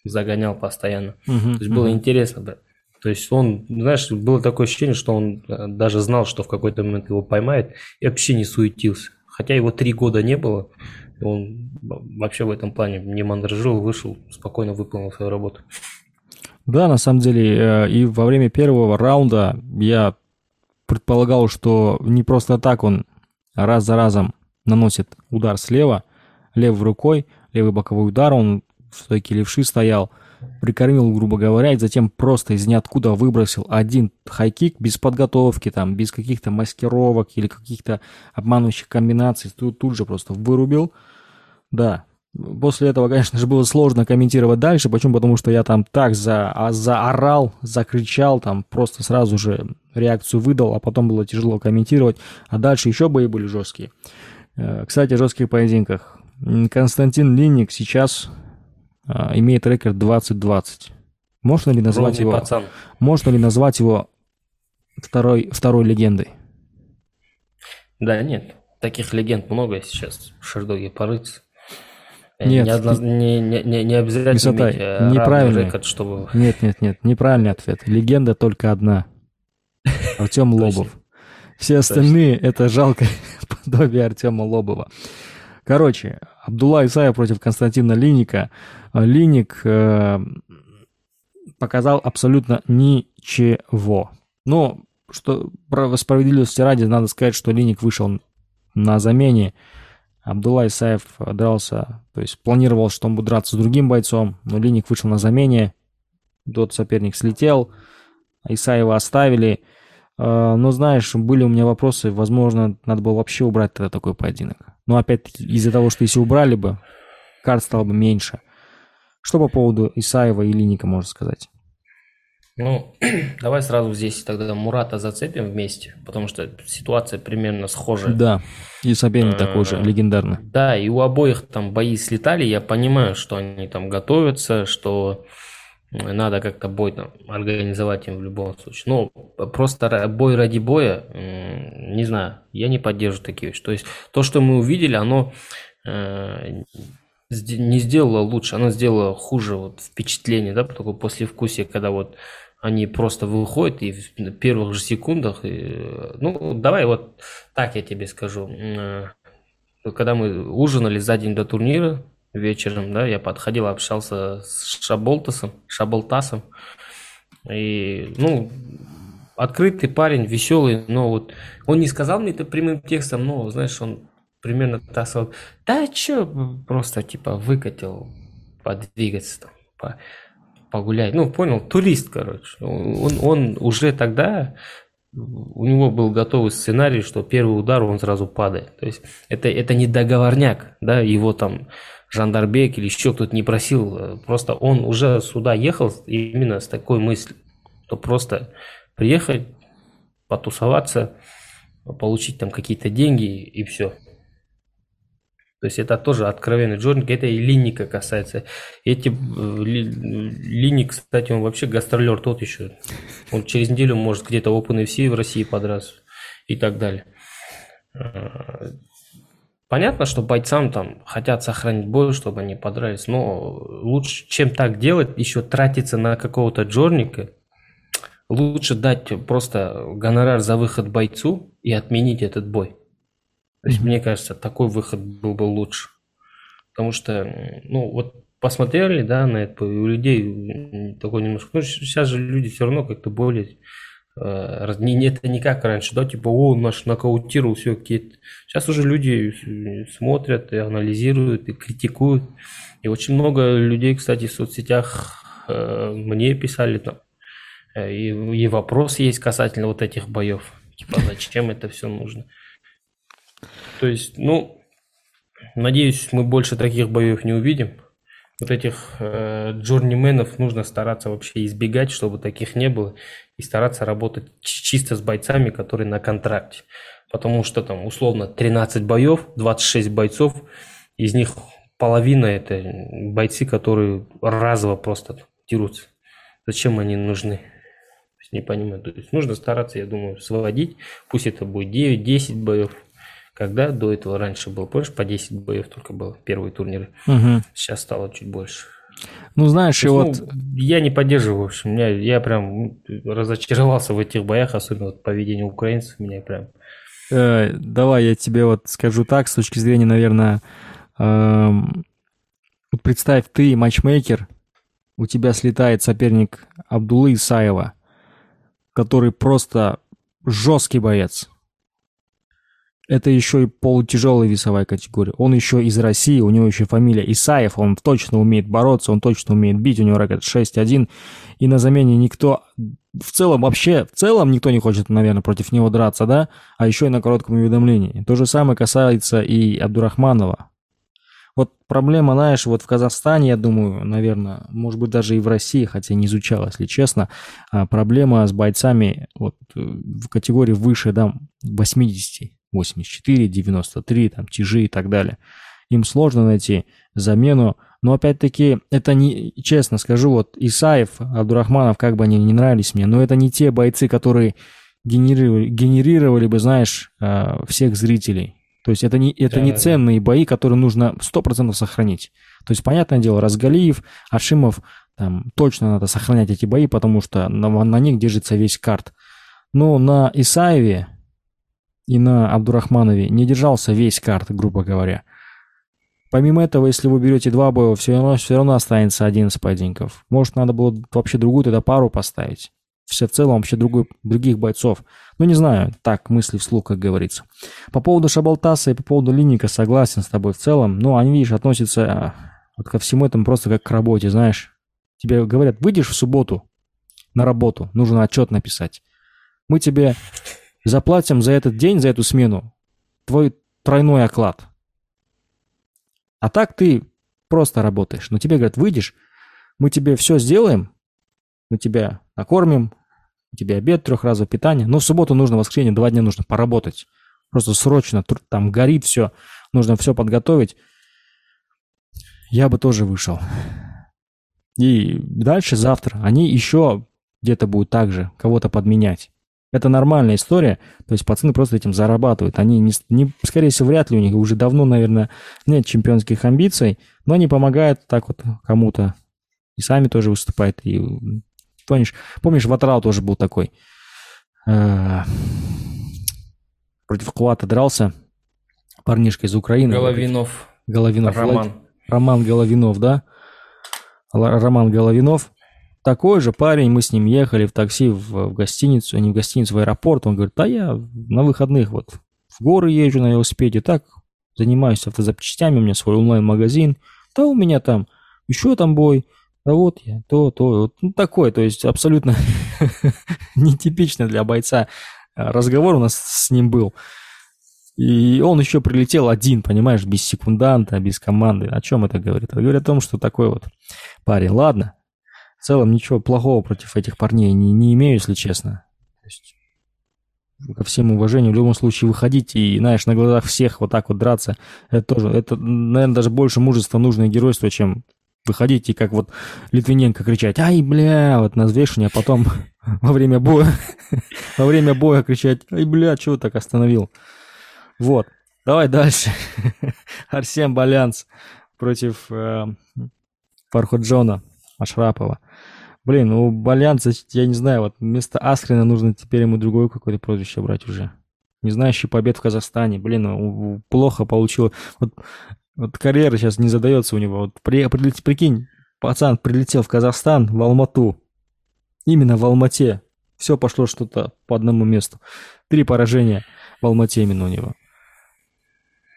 загонял постоянно. Uh-huh, То есть uh-huh. было интересно, да. То есть он, знаешь, было такое ощущение, что он э, даже знал, что в какой-то момент его поймает, и вообще не суетился. Хотя его три года не было, он вообще в этом плане не мандражил, вышел, спокойно выполнил свою работу. Да, на самом деле, э, и во время первого раунда я предполагал, что не просто так он раз за разом наносит удар слева, левой рукой, левый боковой удар, он в стойке левши стоял, прикормил, грубо говоря, и затем просто из ниоткуда выбросил один хайкик без подготовки, там, без каких-то маскировок или каких-то обманывающих комбинаций, тут, тут же просто вырубил. Да, После этого, конечно же, было сложно комментировать дальше. Почему? Потому что я там так за, а, заорал, закричал, там просто сразу же реакцию выдал, а потом было тяжело комментировать. А дальше еще бои были жесткие. Э, кстати, о жестких поединках. Константин Линник сейчас имеет рекорд 20-20. Можно ли назвать Ровный его... Пацан. Можно ли назвать его второй, второй легендой? Да, нет. Таких легенд много сейчас в Шердоге порыться. Нет, не, одно, не, не, не, не обязательно Высота, иметь э, неправильный. рекорд, чтобы... Нет, нет, нет, неправильный ответ. Легенда только одна. Артем [LAUGHS] Лобов. Все остальные – это жалкое [LAUGHS] подобие Артема Лобова. Короче, Абдулла Исаев против Константина Линика. Линик э, показал абсолютно ничего. Но что про справедливости ради, надо сказать, что Линик вышел на замене. Абдулла Исаев дрался, то есть планировал, что он будет драться с другим бойцом, но Линик вышел на замене. Тот соперник слетел, Исаева оставили. Э, но знаешь, были у меня вопросы, возможно, надо было вообще убрать тогда такой поединок. Но опять-таки из-за того, что если убрали бы, карт стало бы меньше. Что по поводу Исаева и Линика можно сказать? Ну, [CLEARS THROAT] давай сразу здесь тогда Мурата зацепим вместе, потому что ситуация примерно схожая. Да, и соперник такой же, легендарный. Да, и у обоих там бои слетали, я понимаю, что они там готовятся, что надо как-то бой там организовать им в любом случае. Но просто бой ради боя, не знаю, я не поддерживаю такие вещи. То есть то, что мы увидели, оно э, не сделало лучше, оно сделало хуже вот впечатление, да, такое послевкусие, когда вот они просто выходят и в первых же секундах, и, ну, давай вот так я тебе скажу. Э, когда мы ужинали за день до турнира, вечером, да, я подходил, общался с Шаболтасом, Шаболтасом, и, ну, открытый парень, веселый, но вот он не сказал мне это прямым текстом, но, знаешь, он примерно так сказал, да что, просто типа выкатил подвигаться там, по, погулять. Ну, понял, турист, короче. Он, он уже тогда, у него был готовый сценарий, что первый удар, он сразу падает. То есть это, это не договорняк, да, его там Жандарбек или еще кто-то не просил. Просто он уже сюда ехал именно с такой мыслью, что просто приехать, потусоваться, получить там какие-то деньги и все. То есть это тоже откровенный джорник, это и Линника касается. Эти э, ли, Линник, кстати, он вообще гастролер тот еще. Он через неделю может где-то OpenFC в России подраться и так далее. Понятно, что бойцам там хотят сохранить бой, чтобы они подрались, но лучше, чем так делать, еще тратиться на какого-то джорника, лучше дать просто гонорар за выход бойцу и отменить этот бой. То есть, mm-hmm. мне кажется, такой выход был бы лучше. Потому что, ну, вот посмотрели, да, на это, у людей такой немножко... Ну, сейчас же люди все равно как-то более... Э, не, это не как раньше, да, типа, о, наш нокаутировал, все, какие-то... Сейчас уже люди смотрят и анализируют, и критикуют. И очень много людей, кстати, в соцсетях э, мне писали там, э, и, и вопрос есть касательно вот этих боев. Типа, зачем это все нужно? То есть, ну, надеюсь, мы больше таких боев не увидим. Вот этих э, джорнименов нужно стараться вообще избегать, чтобы таких не было, и стараться работать чисто с бойцами, которые на контракте. Потому что там условно 13 боев, 26 бойцов, из них половина это бойцы, которые разово просто дерутся. Зачем они нужны? Не понимаю. То есть нужно стараться, я думаю, сводить. Пусть это будет 9-10 боев, когда до этого раньше было, помнишь, по 10 боев только было, первые турниры. Угу. Сейчас стало чуть больше. Ну, знаешь, и вот... Ну, я не поддерживаю, в общем, меня, я прям разочаровался в этих боях, особенно вот поведение украинцев, меня прям... Э, давай я тебе вот скажу так, с точки зрения, наверное, э, представь, ты матчмейкер, у тебя слетает соперник Абдулы Исаева, который просто жесткий боец, это еще и полутяжелая весовая категория. Он еще из России, у него еще фамилия Исаев, он точно умеет бороться, он точно умеет бить, у него ракет 6-1. И на замене никто, в целом вообще, в целом никто не хочет, наверное, против него драться, да? А еще и на коротком уведомлении. То же самое касается и Абдурахманова. Вот проблема, знаешь, вот в Казахстане, я думаю, наверное, может быть, даже и в России, хотя не изучал, если честно, а проблема с бойцами вот в категории выше, да, 80 84, 93, там, тяжи и так далее. Им сложно найти замену, но опять-таки, это не, честно скажу, вот Исаев, Абдурахманов, как бы они не нравились мне, но это не те бойцы, которые генерировали, генерировали бы, знаешь, а, всех зрителей. То есть это не, это да, не ценные бои, которые нужно 100% сохранить. То есть, понятное дело, Разгалиев, Ашимов, там, точно надо сохранять эти бои, потому что на, на них держится весь карт. Но на Исаеве и на Абдурахманове не держался весь карт, грубо говоря. Помимо этого, если вы берете два боя, все равно, все равно останется один поединков. Может, надо было вообще другую тогда пару поставить. Все в целом вообще другой, других бойцов. Ну, не знаю, так, мысли вслух, как говорится. По поводу Шабалтаса и по поводу Линника согласен с тобой в целом. Ну, они, видишь, относятся а, вот ко всему этому просто как к работе, знаешь. Тебе говорят, выйдешь в субботу на работу, нужно отчет написать. Мы тебе заплатим за этот день, за эту смену твой тройной оклад. А так ты просто работаешь. Но тебе говорят, выйдешь, мы тебе все сделаем, мы тебя накормим, у тебя обед, трехразовое питание. Но в субботу нужно, в воскресенье, два дня нужно поработать. Просто срочно, там горит все, нужно все подготовить. Я бы тоже вышел. И дальше, завтра, они еще где-то будут также кого-то подменять. Это нормальная история, то есть пацаны просто этим зарабатывают. Они, не, не, скорее всего, вряд ли у них уже давно, наверное, нет чемпионских амбиций, но они помогают так вот кому-то. И сами тоже выступают. И, помнишь, помнишь, Ватрау тоже был такой. Э, против Кулата дрался парнишка из Украины. Головинов. Головинов. Роман. Роман Головинов, да? Роман Головинов. Такой же парень, мы с ним ехали в такси в, в гостиницу, не в гостиницу, в аэропорт. Он говорит, да я на выходных вот в горы езжу на велосипеде, так занимаюсь автозапчастями, у меня свой онлайн-магазин. Да у меня там еще там бой, да вот я, то, то, вот ну, такой, то есть абсолютно [LAUGHS] нетипично для бойца разговор у нас с ним был. И он еще прилетел один, понимаешь, без секунданта, без команды. О чем это говорит? Это говорит о том, что такой вот парень. Ладно, в целом ничего плохого против этих парней не, не имею, если честно. То есть, ко всем уважению, в любом случае выходить и, знаешь, на глазах всех вот так вот драться, это тоже, это, наверное, даже больше мужества нужно и геройства, чем выходить и как вот Литвиненко кричать «Ай, бля!» вот на взвешивание, а потом [LAUGHS] во время боя, [LAUGHS] во время боя кричать «Ай, бля, чего так остановил?» Вот. Давай дальше. [LAUGHS] Арсен Балянс против э, Фарходжона Ашрапова. Блин, у Балянца, я не знаю, вот вместо Аскрина нужно теперь ему другое какое-то прозвище брать уже. Не знающий побед в Казахстане. Блин, ну, плохо получилось. Вот, вот карьера сейчас не задается у него. Вот при, при, прикинь, пацан прилетел в Казахстан, в Алмату. Именно в Алмате. Все пошло что-то по одному месту. Три поражения в Алмате именно у него.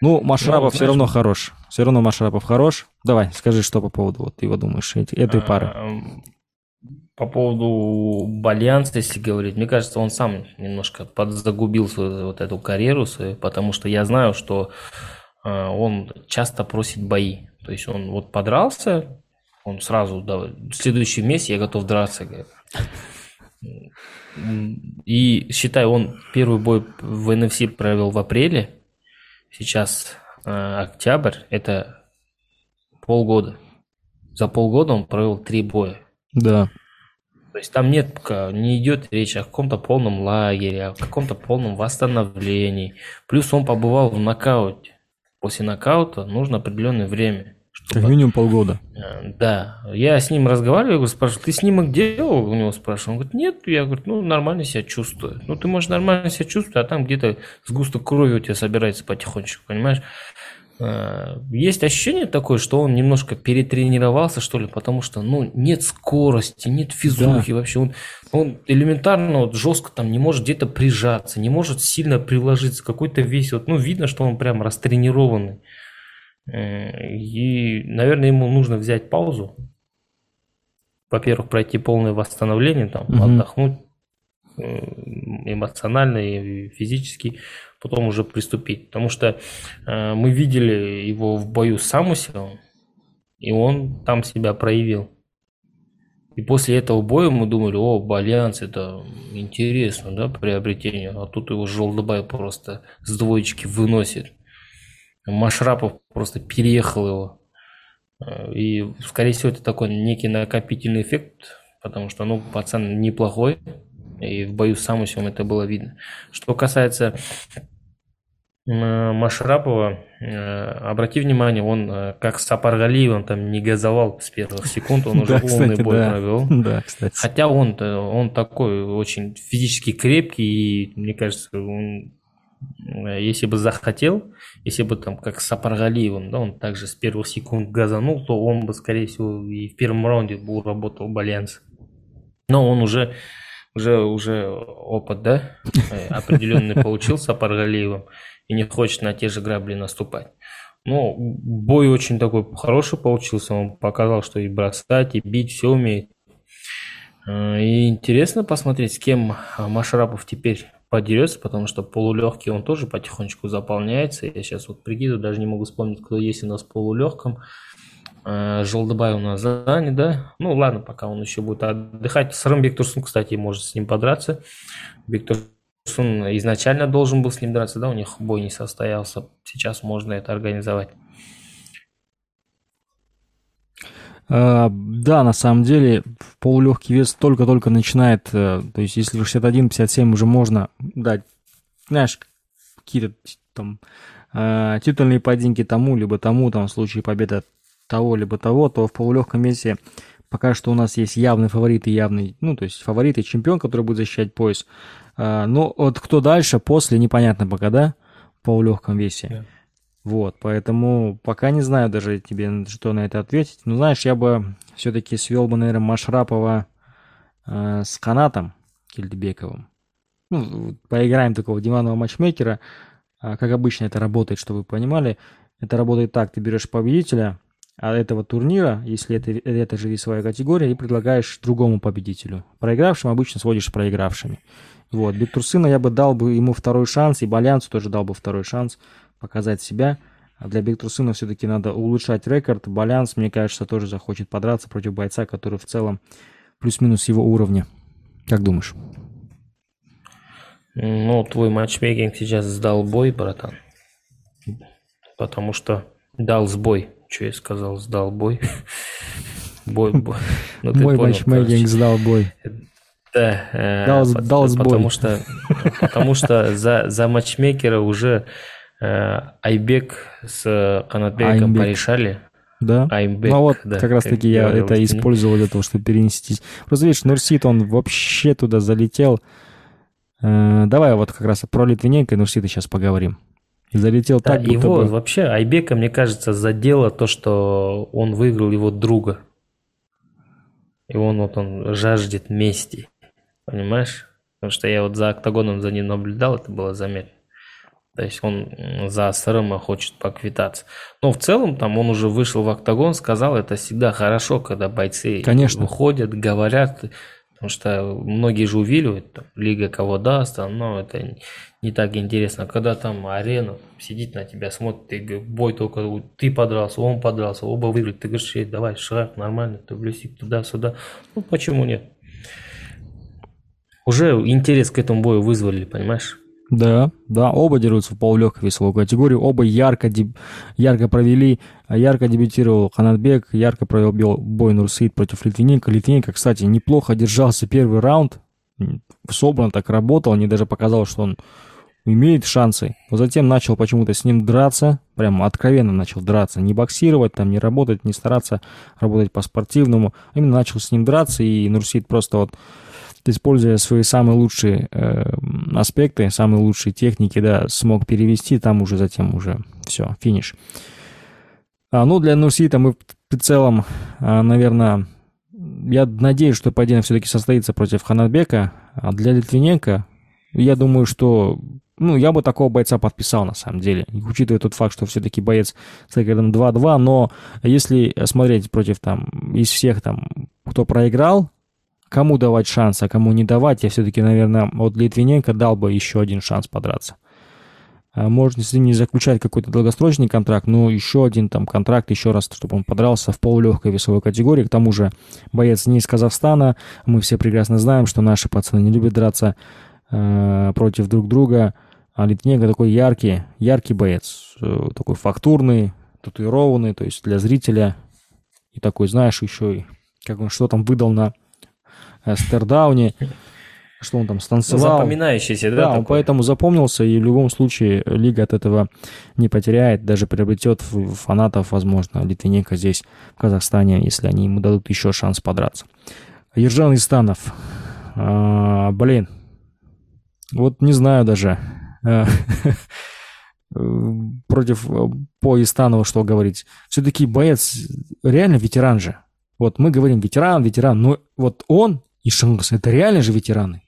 Ну, Машрапов ну, все равно хорош. Все равно Машрапов хорош. Давай, скажи, что по поводу вот ты его думаешь этой а, пары. По поводу Бальянса, если говорить, мне кажется, он сам немножко подзагубил свою вот эту карьеру свою, потому что я знаю, что э, он часто просит бои. То есть он вот подрался, он сразу, да, в следующем я готов драться. И считай, он первый бой в NFC провел в апреле, сейчас э, октябрь, это полгода. За полгода он провел три боя. Да. То есть там нет, не идет речь о каком-то полном лагере, о каком-то полном восстановлении. Плюс он побывал в нокауте. После нокаута нужно определенное время. Чтобы... Как минимум полгода. Э, да. Я с ним разговариваю, говорю, спрашиваю, ты снимок делал? У него спрашиваю. Он говорит, нет. Я говорю, ну, нормально себя чувствую. Ну, ты можешь нормально себя чувствовать, а там где-то сгусток крови у тебя собирается потихонечку, понимаешь? Э, есть ощущение такое, что он немножко перетренировался, что ли, потому что, ну, нет скорости, нет физухи да. вообще. Он, он элементарно вот жестко там не может где-то прижаться, не может сильно приложиться, какой-то весь, вот, ну, видно, что он прям растренированный. Э, и, наверное, ему нужно взять паузу. Во-первых, пройти полное восстановление, там, угу. отдохнуть э, эмоционально и физически, потом уже приступить. Потому что э, мы видели его в бою с Самусевым, и он там себя проявил. И после этого боя мы думали, о, Бальянс, это интересно, да, приобретение. А тут его Жолдобай просто с двоечки выносит. Машрапов просто переехал его. Э, и, скорее всего, это такой некий накопительный эффект, потому что, ну, пацан неплохой, и в бою с Самусевым это было видно. Что касается Машрапова, э, обрати внимание, он как Сапаргалиев, он там не газовал с первых секунд, он [LAUGHS] уже полный бой провел. [LAUGHS] Да, кстати. Хотя он, он такой очень физически крепкий, и мне кажется, он Э, если бы захотел, если бы там как с Сапаргалиевым, да, он также с первых секунд газанул, то он бы, скорее всего, и в первом раунде был работал Балянс. Но он уже, уже, уже опыт, да, [LAUGHS] э, определенный получил с Сапаргалиевым и не хочет на те же грабли наступать. Ну, бой очень такой хороший получился, он показал, что и бросать, и бить, все умеет. Э, и интересно посмотреть, с кем Машрапов теперь подерется, потому что полулегкий он тоже потихонечку заполняется. Я сейчас вот прикидываю, даже не могу вспомнить, кто есть у нас в полулегком. Э, Желдобай у нас занят, да? Ну ладно, пока он еще будет отдыхать. Срам Бектурсун, кстати, может с ним подраться. Бектурсун изначально должен был с ним драться, да? У них бой не состоялся. Сейчас можно это организовать. А, да, на самом деле, полулегкий вес только-только начинает, э, то есть если 61-57 уже можно дать, знаешь, какие-то там э, титульные поединки тому, либо тому, там, в случае победы того, либо того, то в полулегком весе пока что у нас есть явный фаворит и явный, ну, то есть фаворит и чемпион, который будет защищать пояс. А, но вот кто дальше, после, непонятно пока, да, в полулегком весе. Yeah. Вот, поэтому пока не знаю даже тебе, что на это ответить. Но знаешь, я бы все-таки свел бы, наверное, Машрапова э, с Канатом Кельдебековым. Ну, поиграем такого диванного матчмейкера. А, как обычно это работает, чтобы вы понимали. Это работает так, ты берешь победителя а этого турнира, если это, это же весовая категория, и предлагаешь другому победителю. Проигравшим обычно сводишь с проигравшими. Вот, Бектурсына я бы дал бы ему второй шанс, и Балянцу тоже дал бы второй шанс показать себя. А для Бектурсына все-таки надо улучшать рекорд. Балянс, мне кажется, тоже захочет подраться против бойца, который в целом плюс-минус его уровня. Как думаешь? Ну, твой матчмейкинг сейчас сдал бой, братан. Потому что дал сбой. Что я сказал, сдал бой. [LAUGHS] Бой, бой. Ну, Мой матчмейкинг сдал бой. Да, э, дал, по, дал сбой. Потому что, потому что за, за матчмейкера уже э, Айбек с Канатбеком порешали. Да. Аймбек, ну вот да, как раз таки я это использовал для того, чтобы перенести. Просто видишь, Нурсит, он вообще туда залетел. Э, давай вот как раз про Литвиненко и Нурсита сейчас поговорим. Залетел да, так, его бы... вообще Айбека, мне кажется, задело то, что он выиграл его друга. И он вот он жаждет мести. Понимаешь? Потому что я вот за октагоном за ним наблюдал, это было заметно. То есть он за Сарыма хочет поквитаться. Но в целом там он уже вышел в октагон, сказал, это всегда хорошо, когда бойцы Конечно. выходят, говорят. Потому что многие же увиливают, там, лига кого даст, но это не так интересно. Когда там арена сидит на тебя, смотрит, ты бой только ты подрался, он подрался, оба выиграли, ты говоришь, давай, шаг, нормально, ты блюсик туда-сюда. Ну, почему нет? Уже интерес к этому бою вызвали, понимаешь? Да, да, оба дерутся в полулегкой весовой категории, оба ярко, деб... ярко провели, ярко дебютировал Ханатбек, ярко провел бой Нурсейд против Литвиненко. Литвиненко, кстати, неплохо держался первый раунд, собран так работал, мне даже показалось, что он имеет шансы. Но затем начал почему-то с ним драться, прямо откровенно начал драться, не боксировать, там, не работать, не стараться работать по-спортивному. Именно начал с ним драться, и Нурсид просто вот используя свои самые лучшие э, аспекты, самые лучшие техники, да, смог перевести, там уже затем уже все, финиш. А, ну, для Нурсита мы в целом, а, наверное, я надеюсь, что поединок все-таки состоится против Ханатбека, а для Литвиненко, я думаю, что ну, я бы такого бойца подписал, на самом деле, учитывая тот факт, что все-таки боец с рекордом 2-2, но если смотреть против, там, из всех, там, кто проиграл, кому давать шанс, а кому не давать, я все-таки, наверное, от Литвиненко дал бы еще один шанс подраться. А, можно, если не заключать какой-то долгосрочный контракт, но еще один там контракт, еще раз, чтобы он подрался в полулегкой весовой категории. К тому же боец не из Казахстана. Мы все прекрасно знаем, что наши пацаны не любят драться э, против друг друга. А Литвиненко такой яркий, яркий боец. Э, такой фактурный, татуированный, то есть для зрителя. И такой, знаешь, еще и как он что там выдал на Стердауне, что он там станцевал. Запоминающийся, да? Да, такой? он поэтому запомнился, и в любом случае лига от этого не потеряет, даже приобретет фанатов, возможно, Литвиненко здесь, в Казахстане, если они ему дадут еще шанс подраться. Ержан Истанов. А, блин, вот не знаю даже. А, [LAUGHS] против по Истанову что говорить. Все-таки боец реально ветеран же. Вот мы говорим ветеран, ветеран, но вот он и Шангас, это реально же ветераны.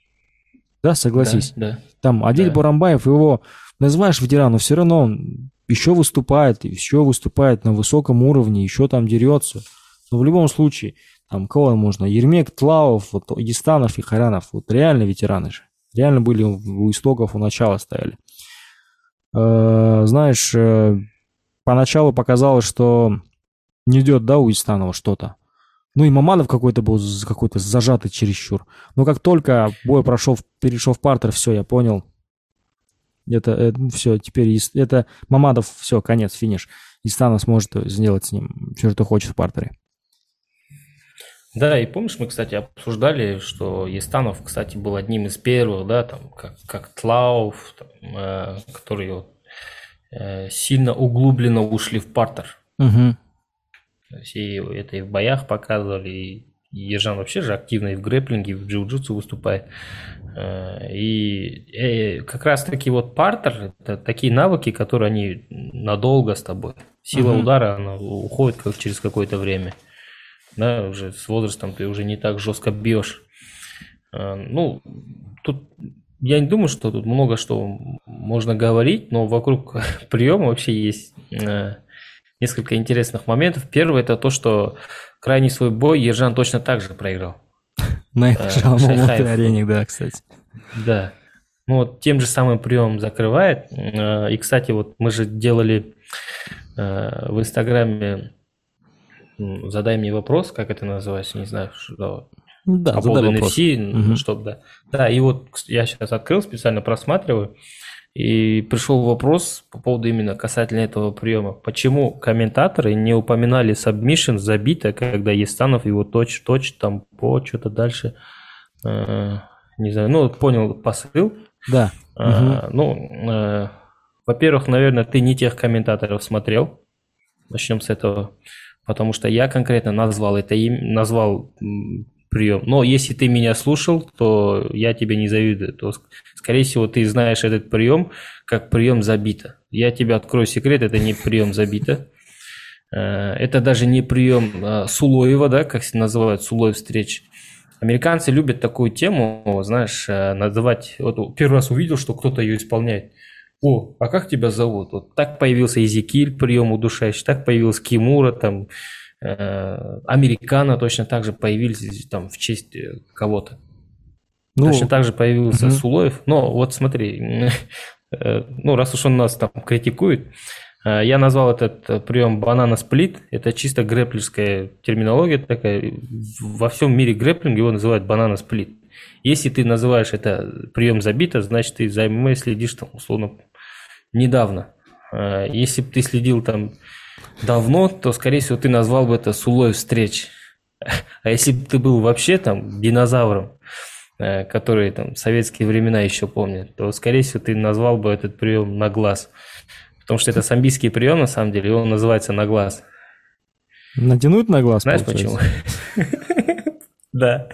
Да, согласись. Да, да. Там Адель да. Бурамбаев, его называешь ветераном, но все равно он еще выступает, еще выступает на высоком уровне, еще там дерется. Но в любом случае, там кого можно? Ермек, Тлауов, вот, Истанов и Харянов, вот реально ветераны же. Реально были у истоков, у начала стояли. Э, знаешь, э, поначалу показалось, что не идет, да, у Истанова что-то. Ну и Мамадов какой-то был какой-то зажатый чересчур. Но как только бой прошел, перешел в партер, все, я понял. Это, это все, теперь это Мамадов, все, конец, финиш. Истанов сможет сделать с ним все, что хочет в партере. Да, и помнишь, мы, кстати, обсуждали, что Естанов, кстати, был одним из первых, да, там, как, как Тлауф, там, э, которые э, сильно углубленно ушли в партер. Угу. И это и в боях показывали, и Ежан вообще же активно и в грэплинге, и в джиу-джитсу выступает. Э, и, и как раз таки вот партер, это такие навыки, которые они надолго с тобой. Сила угу. удара, она уходит как через какое-то время. Да, уже с возрастом ты уже не так жестко бьешь. Э, ну, тут я не думаю, что тут много что можно говорить, но вокруг [LAUGHS] приема вообще есть э, несколько интересных моментов. Первый это то, что крайний свой бой Ержан точно так же проиграл. [LAUGHS] На этой же арене, да, кстати. Да. Ну вот тем же самым приемом закрывает. И, кстати, вот мы же делали в Инстаграме задай мне вопрос, как это называется, не знаю, что да, по поводу NFC, угу. чтобы, да. Да, и вот я сейчас открыл, специально просматриваю, и пришел вопрос по поводу именно касательно этого приема. Почему комментаторы не упоминали submission забито, когда Естанов его точ-точ, там по что-то дальше, э, не знаю, ну, понял посыл. Да. Э, угу. Ну, э, во-первых, наверное, ты не тех комментаторов смотрел. Начнем с этого потому что я конкретно назвал это им, назвал прием. Но если ты меня слушал, то я тебе не завидую. То, скорее всего, ты знаешь этот прием как прием забита. Я тебе открою секрет, это не прием забита. Э, это даже не прием э, Сулоева, да, как называют Сулоев встреч. Американцы любят такую тему, знаешь, э, называть. Вот первый раз увидел, что кто-то ее исполняет. О, а как тебя зовут? Вот так появился Изикиль, прием удушающий, так появился Кимура, там, Американо точно так же появились там в честь э, кого-то. Ну, точно так же появился угу. Сулоев. Но вот смотри, [LAUGHS] э, ну, раз уж он нас там критикует, э, я назвал этот прием банана сплит. Это чисто грэплерская терминология такая. Во всем мире грэплинг его называют банана сплит. Если ты называешь это прием забита, значит ты за ММА следишь там условно недавно. Если бы ты следил там давно, то, скорее всего, ты назвал бы это сулой встреч. А если бы ты был вообще там динозавром, э, который там советские времена еще помнят, то, скорее всего, ты назвал бы этот прием на глаз. Потому что это самбийский прием, на самом деле, и он называется на глаз. Натянуть на глаз, Знаешь почему? [LAUGHS] Да.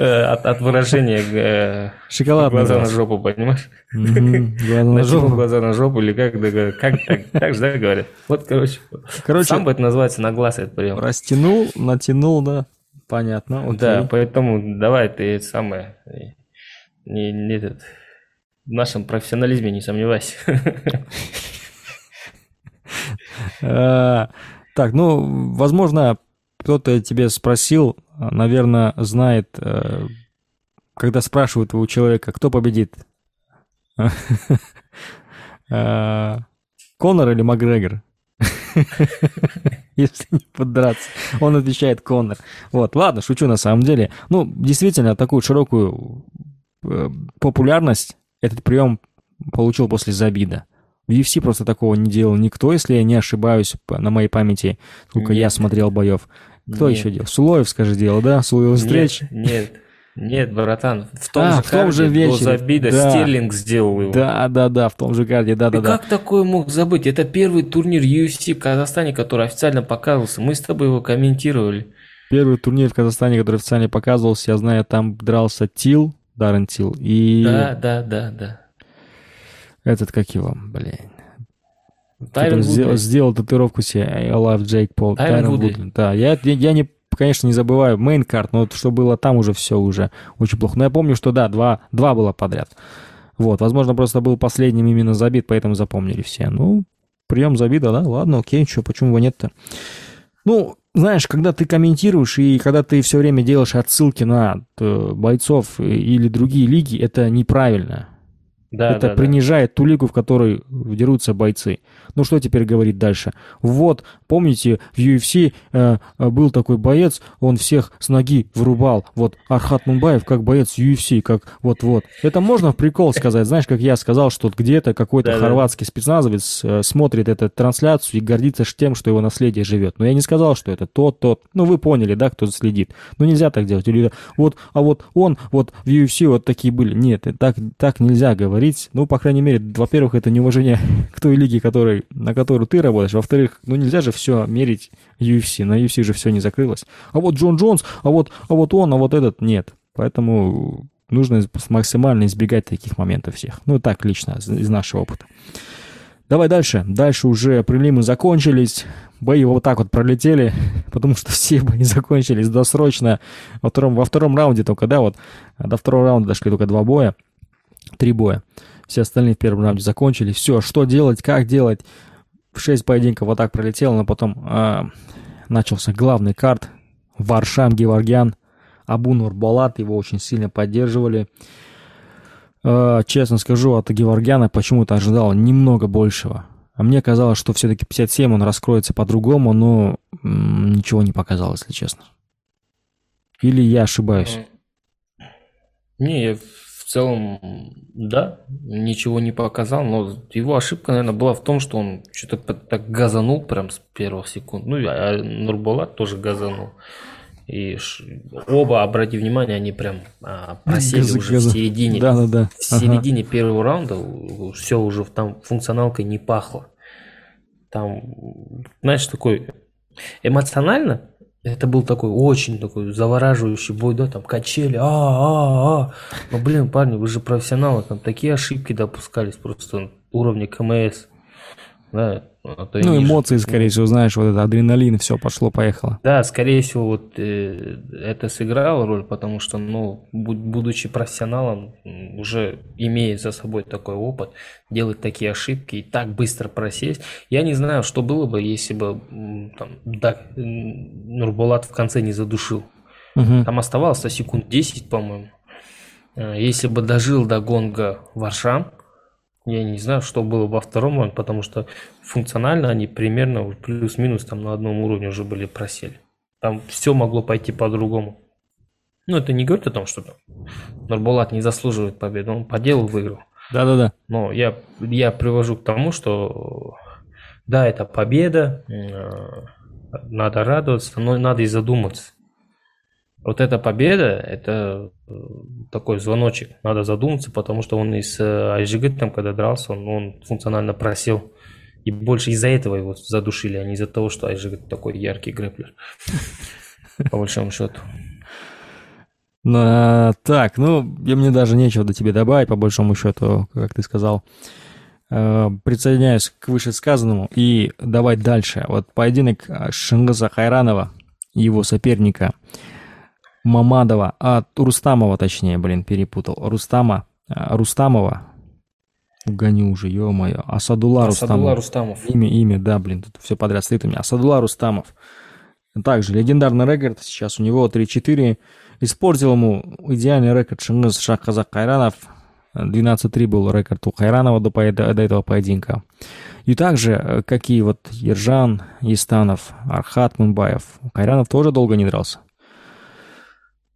Э, от, от выражения э, Шоколад глаза на жопу, понимаешь? Глаза на жопу. глаза на жопу, или как, как так, так же, да, говорят? Вот, короче, короче, сам бы это называется на глаз этот прием. Растянул, натянул, да, понятно. Окей. Да, поэтому давай ты это самое, не, не этот, в нашем профессионализме не сомневайся. А, [LAUGHS] так, ну, возможно, кто-то тебе спросил, наверное, знает, э, когда спрашивают у человека, кто победит, [LAUGHS] э, Конор или Макгрегор? [LAUGHS] Если не поддраться. Он отвечает Конор. Вот, ладно, шучу на самом деле. Ну, действительно, такую широкую э, популярность этот прием получил после Забида. В UFC просто такого не делал никто, если я не ошибаюсь, на моей памяти, сколько Нет. я смотрел боев. Кто нет. еще делал? Сулоев, скажи, делал, да? Сулоев встреч? Нет, нет. Нет, братан, в том а, же в том же вечере. до забида да. Стерлинг сделал его. Да, да, да, в том же карде, да, да, да. как такое мог забыть? Это первый турнир UFC в Казахстане, который официально показывался. Мы с тобой его комментировали. Первый турнир в Казахстане, который официально показывался, я знаю, там дрался Тил, Даррен Тил, и... Да, да, да, да. Этот, как его, блин. Тайрон сделал, сделал татуировку себе I love Jake Paul. Тайрон. Да, я, я, я не, конечно, не забываю main card, но вот что было там уже все уже очень плохо. Но я помню, что да, два, два было подряд. Вот, возможно, просто был последним именно забит, поэтому запомнили все. Ну, прием забита, да, ладно, окей, что, почему его нет-то? Ну, знаешь, когда ты комментируешь и когда ты все время делаешь отсылки на э, бойцов или другие лиги, это неправильно. Да, это да, принижает да. ту лигу, в которой дерутся бойцы. Ну что теперь говорить дальше? Вот, помните, в UFC э, был такой боец, он всех с ноги врубал. Вот Архат Мумбаев как боец UFC, как вот-вот. Это можно в прикол сказать, знаешь, как я сказал, что где-то какой-то да, хорватский спецназовец э, смотрит эту трансляцию и гордится тем, что его наследие живет. Но я не сказал, что это тот, тот. Ну вы поняли, да, кто следит. Ну нельзя так делать. Или вот, а вот он, вот в UFC вот такие были. Нет, так, так нельзя говорить говорить. Ну, по крайней мере, во-первых, это неуважение [LAUGHS] к той лиге, который, на которую ты работаешь. Во-вторых, ну нельзя же все мерить UFC. На UFC же все не закрылось. А вот Джон Джонс, а вот, а вот он, а вот этот нет. Поэтому нужно максимально избегать таких моментов всех. Ну, так лично, из нашего опыта. Давай дальше. Дальше уже прилимы закончились. бои вот так вот пролетели, [LAUGHS] потому что все [LAUGHS] бои закончились досрочно. Во втором, во втором раунде только, да, вот до второго раунда дошли только два боя, три боя. Все остальные в первом раунде закончились. Все, что делать, как делать. Шесть поединков вот так пролетело, но потом э, начался главный карт. Варшам Геворгян, Абу Нурбалат, его очень сильно поддерживали. Э, честно скажу, от Геворгяна почему-то ожидал немного большего. А мне казалось, что все-таки 57 он раскроется по-другому, но ничего не показал, если честно. Или я ошибаюсь? Не, я целом, да, ничего не показал, но его ошибка, наверное, была в том, что он что-то так газанул прям с первых секунд. Ну, а Нурбулат тоже газанул. И оба, обрати внимание, они прям а, просели газы, уже газы. в середине. Да, да, да. В середине ага. первого раунда все уже там функционалкой не пахло. Там, знаешь, такой эмоционально это был такой очень такой завораживающий бой, да, там качели, а, а, а. Ну, блин, парни, вы же профессионалы, там такие ошибки допускались просто уровня КМС. Да, а ну, эмоции, же, скорее всего, знаешь, вот это адреналин, все, пошло-поехало. Да, скорее всего, вот э, это сыграло роль, потому что, ну, будучи профессионалом, уже имея за собой такой опыт, делать такие ошибки и так быстро просесть. Я не знаю, что было бы, если бы там, да, Нурбулат в конце не задушил. Угу. Там оставалось секунд 10, по-моему. Э, если бы дожил до гонга Варшам, я не знаю, что было во втором раунде, потому что функционально они примерно плюс-минус там на одном уровне уже были просели. Там все могло пойти по-другому. Ну, это не говорит о том, что Нурбулат не заслуживает победы. Он по делу выиграл. Да-да-да. Но я, я привожу к тому, что да, это победа, э, надо радоваться, но надо и задуматься. Вот эта победа, это э, такой звоночек, надо задуматься, потому что он из э, Айжигы, там, когда дрался, он, он функционально просел. И больше из-за этого его задушили, а не из-за того, что Айжигат такой яркий грэплер. [LAUGHS] По большому счету. Ну, так, ну, мне даже нечего до тебе добавить, по большому счету, как ты сказал. Э, присоединяюсь к вышесказанному и давай дальше. Вот поединок Шингаза Хайранова и его соперника – Мамадова, а Рустамова, точнее, блин, перепутал. Рустама, а, Рустамова. Гоню уже, ё-моё. Асадула, Асадула Рустамов. Рустамов. Имя, имя, да, блин, тут все подряд стоит у меня. Асадула Рустамов. Также легендарный рекорд, сейчас у него 3-4. Испортил ему идеальный рекорд Шингыз Шахказак Кайранов. 12-3 был рекорд у Хайранова до, до этого поединка. И также, э, какие вот Ержан, Истанов, Архат Мунбаев. Кайранов тоже долго не дрался.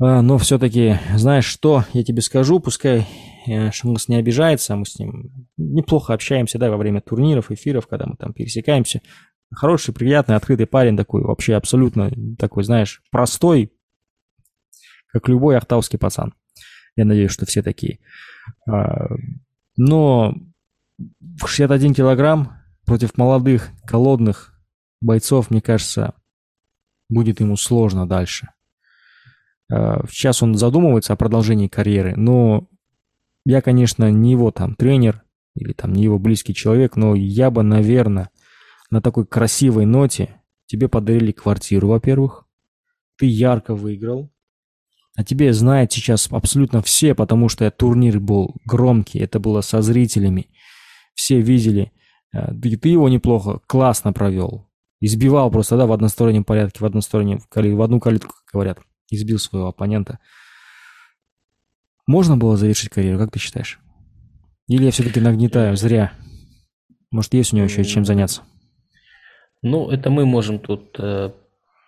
А, но все-таки, знаешь что, я тебе скажу, пускай э, Шамгас не обижается, мы с ним неплохо общаемся, да, во время турниров, эфиров, когда мы там пересекаемся. Хороший, приятный, открытый парень такой, вообще абсолютно такой, знаешь, простой, как любой ахтауский пацан. Я надеюсь, что все такие. А, но в 61 килограмм против молодых, голодных бойцов, мне кажется, будет ему сложно дальше. Э, сейчас он задумывается о продолжении карьеры, но я, конечно, не его там тренер или там не его близкий человек, но я бы, наверное, на такой красивой ноте тебе подарили квартиру, во-первых, ты ярко выиграл, а тебе знают сейчас абсолютно все, потому что турнир был громкий, это было со зрителями, все видели, э, и ты его неплохо, классно провел, избивал просто, да, в одностороннем порядке, в одностороннем, в одну калитку, как говорят избил своего оппонента. Можно было завершить карьеру, как ты считаешь? Или я все-таки нагнетаю зря? Может, есть у него еще чем заняться? Ну, это мы можем тут э,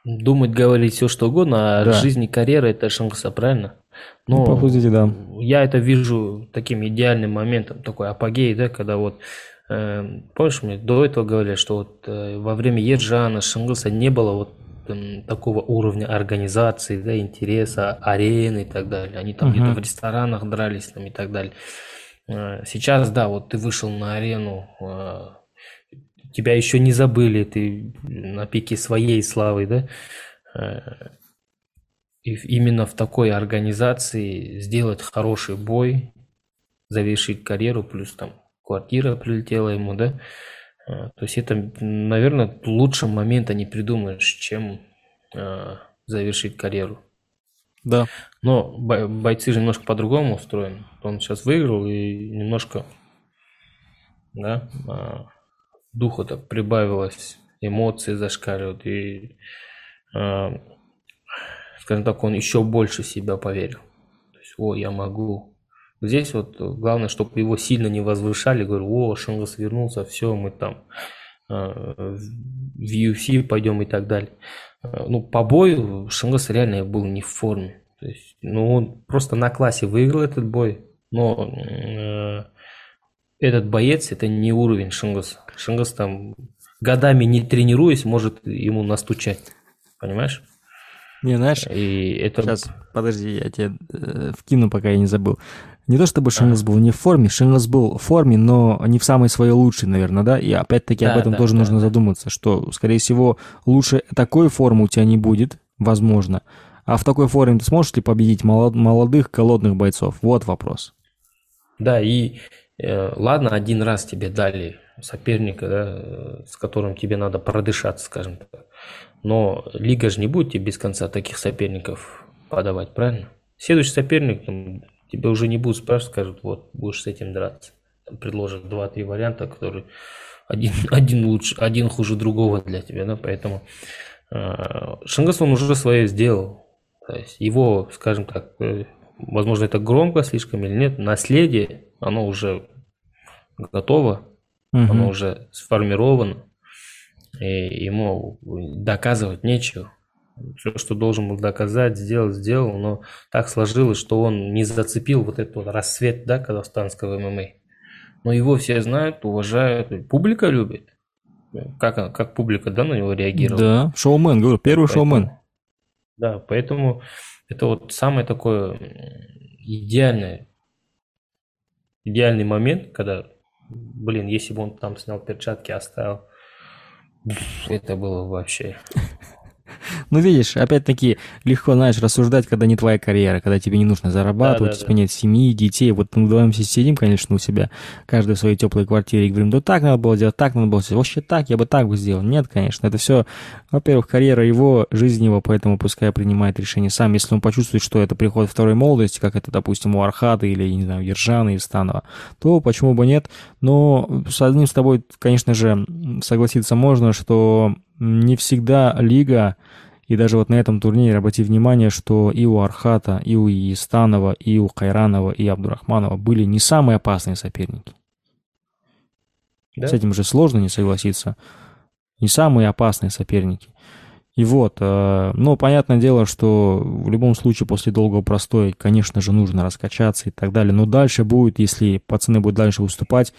думать, говорить все что угодно, а да. жизнь и карьера это Шангса, правильно? Но ну, по сути, да. Я это вижу таким идеальным моментом, такой апогей, да, когда вот э, помнишь, мне до этого говорили, что вот э, во время Еджана Шангса не было вот такого уровня организации, да, интереса, арены и так далее. Они там uh-huh. где-то в ресторанах дрались там и так далее. А, сейчас, да, вот ты вышел на арену, а, тебя еще не забыли, ты на пике своей славы, да. А, и именно в такой организации сделать хороший бой, завершить карьеру, плюс там квартира прилетела ему, да, То есть это, наверное, лучшего момента не придумаешь, чем завершить карьеру. Да. Но бойцы же немножко по-другому устроены. Он сейчас выиграл и немножко да, а, духу так прибавилось, эмоции зашкаливают, и, а, скажем так, он еще больше в себя поверил. То есть, о, я могу. Здесь вот главное, чтобы его сильно не возвышали, говорю, о, Шангас вернулся, все, мы там а, в UFC пойдем и так далее. Ну, по бою Шангас реально был не в форме. То есть, ну, он просто на классе выиграл этот бой, но э, этот боец это не уровень Шингаса. Шингас там годами не тренируясь может ему настучать. Понимаешь? Не, знаешь, и это... Сейчас, подожди, я тебе э, вкину, пока я не забыл. Не то чтобы Шингас был не в форме, Шингас был в форме, но не в самой своей лучшей, наверное, да? И опять-таки да, об этом да, тоже да, нужно да. задуматься, что, скорее всего, лучше такой формы у тебя не будет, возможно. А в такой форме ты сможешь ли победить молодых, голодных бойцов? Вот вопрос. Да, и Э, ладно, один раз тебе дали соперника, да, с которым тебе надо продышаться, скажем так. Но лига же не будет тебе без конца таких соперников подавать, правильно? Следующий соперник тебе уже не будут спрашивать, скажут, вот, будешь с этим драться. Предложат два-три варианта, которые один, [LAUGHS] один лучше, один хуже другого для тебя, да, поэтому э, Шангас он уже свое сделал. То есть его, скажем так, э, возможно, это громко слишком или нет, наследие оно уже готово, угу. оно уже сформировано, и ему доказывать нечего. Все, что должен был доказать, сделать, сделал, но так сложилось, что он не зацепил вот этот вот рассвет, да, казахстанского ММА. Но его все знают, уважают, публика любит. Как, как публика, да, на него реагировала? Да, шоумен, говорю, первый поэтому, шоумен. Да, поэтому это вот самое такое идеальное идеальный момент, когда, блин, если бы он там снял перчатки, оставил, это было вообще [LAUGHS] ну, видишь, опять-таки, легко, знаешь, рассуждать, когда не твоя карьера, когда тебе не нужно зарабатывать, да, да, у тебя да. нет семьи, детей. Вот мы вдвоем сидим, конечно, у себя, каждый в своей теплой квартире, и говорим, да так надо было делать, так надо было сделать, вообще так, я бы так бы сделал. Нет, конечно, это все, во-первых, карьера его, жизнь его, поэтому пускай принимает решение сам. Если он почувствует, что это приход второй молодости, как это, допустим, у Архата или, не знаю, Ержана и Станова, то почему бы нет? Но с одним с тобой, конечно же, согласиться можно, что не всегда лига, и даже вот на этом турнире обрати внимание, что и у Архата, и у Истанова, и у Кайранова, и Абдурахманова были не самые опасные соперники. Да? С этим же сложно не согласиться. Не самые опасные соперники. И вот, ну, понятное дело, что в любом случае после долгого простоя, конечно же, нужно раскачаться и так далее. Но дальше будет, если пацаны будут дальше выступать,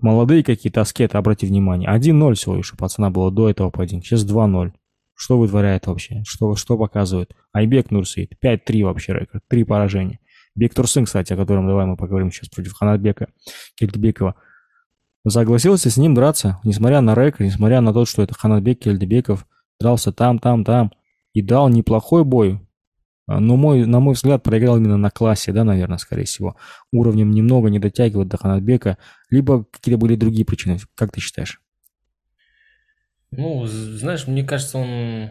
Молодые какие-то аскеты, обрати внимание. 1-0 всего лишь у пацана было до этого поединка. Сейчас 2-0. Что вытворяет вообще? Что, что показывает? Айбек Нурсейд. 5-3 вообще рекорд. Три поражения. Бек Турсын, кстати, о котором давай мы поговорим сейчас против Ханатбека Кельдебекова. Согласился с ним драться, несмотря на рекорд, несмотря на то, что это Ханатбек Кельдебеков дрался там, там, там. И дал неплохой бой. А, но мой, на мой взгляд, проиграл именно на классе, да, наверное, скорее всего. Уровнем немного не дотягивает до Ханатбека, либо какие-то были другие причины. Как ты считаешь? Ну, знаешь, мне кажется, он...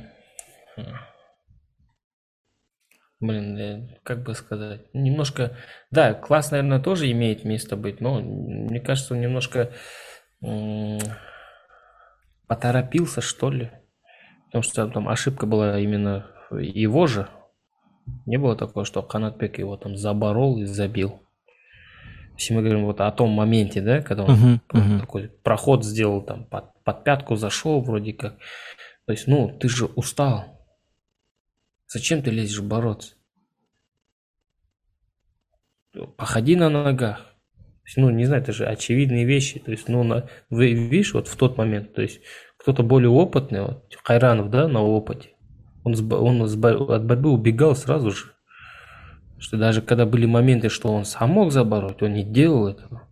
Блин, как бы сказать, немножко... Да, класс, наверное, тоже имеет место быть, но мне кажется, он немножко поторопился, что ли. Потому что там ошибка была именно его же, не было такого, что Канатбек его там заборол и забил. Если мы говорим вот о том моменте, да, когда он uh-huh, uh-huh. такой проход сделал, там под, под пятку зашел вроде как. То есть, ну, ты же устал. Зачем ты лезешь бороться? Походи на ногах. ну, не знаю, это же очевидные вещи. То есть, ну, на, вы видишь, вот в тот момент, то есть, кто-то более опытный, вот, Хайранов, да, на опыте, он, он от борьбы убегал сразу же. Что даже когда были моменты, что он сам мог забороть, он не делал этого.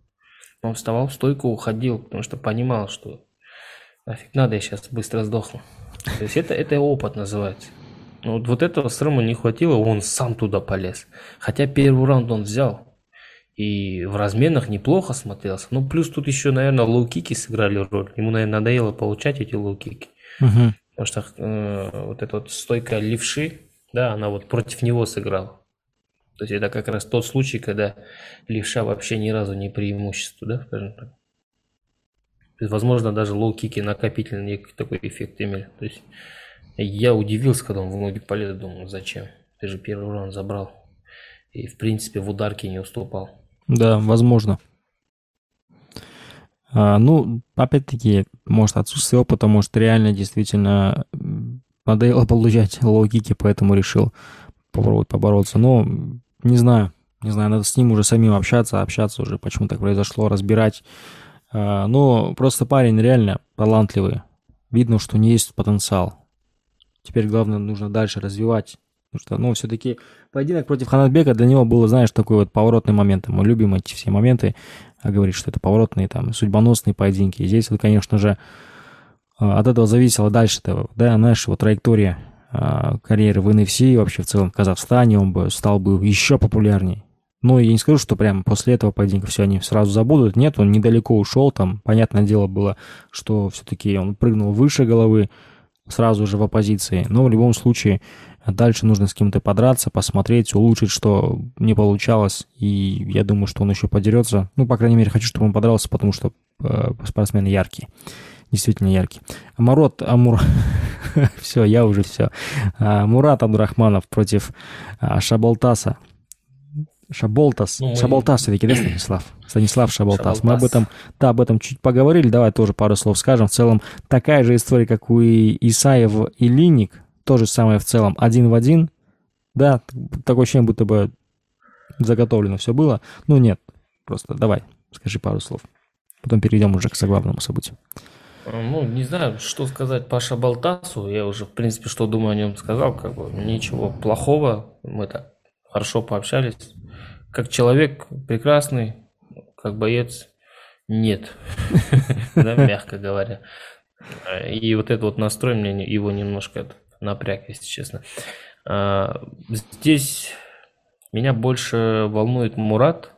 Он вставал в стойку, уходил, потому что понимал, что нафиг надо, я сейчас быстро сдохну. То есть это, это опыт называется. Вот, вот этого Срыма не хватило, он сам туда полез. Хотя первый раунд он взял. И в разменах неплохо смотрелся. Ну, плюс тут еще, наверное, лоу-кики сыграли роль. Ему, наверное, надоело получать эти лоу-кики. Угу. Потому что э, вот эта вот стойка левши, да, она вот против него сыграла. То есть это как раз тот случай, когда левша вообще ни разу не преимущество, да, скажем так. Возможно, даже лоу-кики накопительный такой эффект имели. То есть я удивился, когда он в ноги полез, думаю, зачем? Ты же первый раунд забрал. И, в принципе, в ударке не уступал. Да, возможно. А, ну, опять-таки, может, отсутствие опыта, может, реально действительно надоело [LAUGHS] получать лоу-кики, поэтому решил попробовать побороться. Но не знаю, не знаю, надо с ним уже самим общаться, общаться уже, почему так произошло, разбирать. А, но просто парень реально талантливый. Видно, что не есть потенциал. Теперь главное нужно дальше развивать. Потому что, ну, все-таки поединок против Ханатбека для него было, знаешь, такой вот поворотный момент. Мы любим эти все моменты, а говорит, что это поворотные, там, судьбоносные поединки. И здесь вот, конечно же, а, от этого зависело дальше-то, да, знаешь, его траектория а, карьеры в NFC вообще в целом в Казахстане, он бы стал бы еще популярнее. Ну, я не скажу, что прямо после этого поединка все они сразу забудут. Нет, он недалеко ушел, там, понятное дело было, что все-таки он прыгнул выше головы, сразу же в оппозиции. Но в любом случае дальше нужно с кем-то подраться, посмотреть, улучшить, что не получалось. И я думаю, что он еще подерется. Ну, по крайней мере, хочу, чтобы он подрался, потому что э, спортсмены яркие действительно яркий. Амарот, Амур... [LAUGHS] все, я уже все. А, Мурат Абдурахманов против а, Шаболтаса. Шаболтас. Ну, мы... Шаболтас все-таки, да, Станислав? Станислав Шаболтас. Шаболтас. Мы об этом, да, об этом чуть поговорили. Давай тоже пару слов скажем. В целом, такая же история, как у Исаев и Линик. То же самое в целом, один в один. Да, такое ощущение, будто бы заготовлено все было. Ну, нет, просто давай, скажи пару слов. Потом перейдем уже к заглавному событию. Ну, не знаю, что сказать по Шабалтасу. Я уже, в принципе, что думаю о нем сказал. Как бы ничего плохого. Мы так хорошо пообщались. Как человек прекрасный, как боец нет. [LAUGHS] Мягко говоря. И вот этот вот настрой мне его немножко напряг, если честно. А, здесь меня больше волнует Мурат,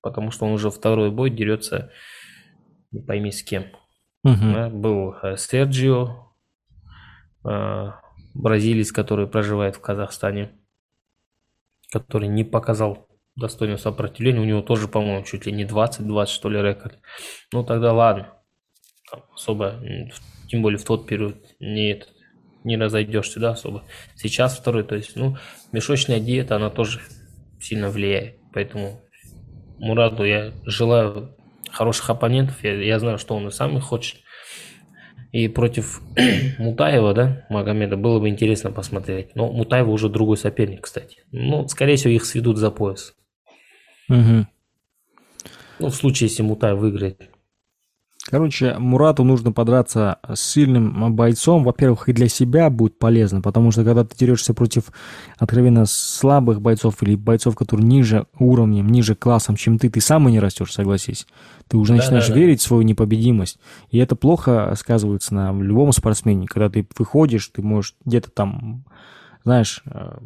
потому что он уже второй бой дерется, не пойми с кем. Угу. Да, был э, Серджио, э, бразилец, который проживает в Казахстане, который не показал достойного сопротивления. У него тоже, по-моему, чуть ли не 20-20, что ли, рекорд. Ну, тогда ладно. Особо, тем более в тот период, не, не разойдешься, да, особо. Сейчас второй, то есть, ну, мешочная диета, она тоже сильно влияет. Поэтому Мураду я желаю хороших оппонентов. Я, я знаю, что он и сам их хочет. И против [CLEARS THROAT] Мутаева, да, Магомеда, было бы интересно посмотреть. Но Мутаева уже другой соперник, кстати. Ну, скорее всего, их сведут за пояс. Угу. Ну, в случае, если Мутаев выиграет. Короче, Мурату нужно подраться с сильным бойцом. Во-первых, и для себя будет полезно, потому что когда ты дерешься против откровенно слабых бойцов или бойцов, которые ниже уровнем, ниже классом, чем ты, ты сам и не растешь, согласись. Ты уже начинаешь да, да, верить в свою непобедимость. И это плохо сказывается на любом спортсмене. Когда ты выходишь, ты можешь где-то там, знаешь, э,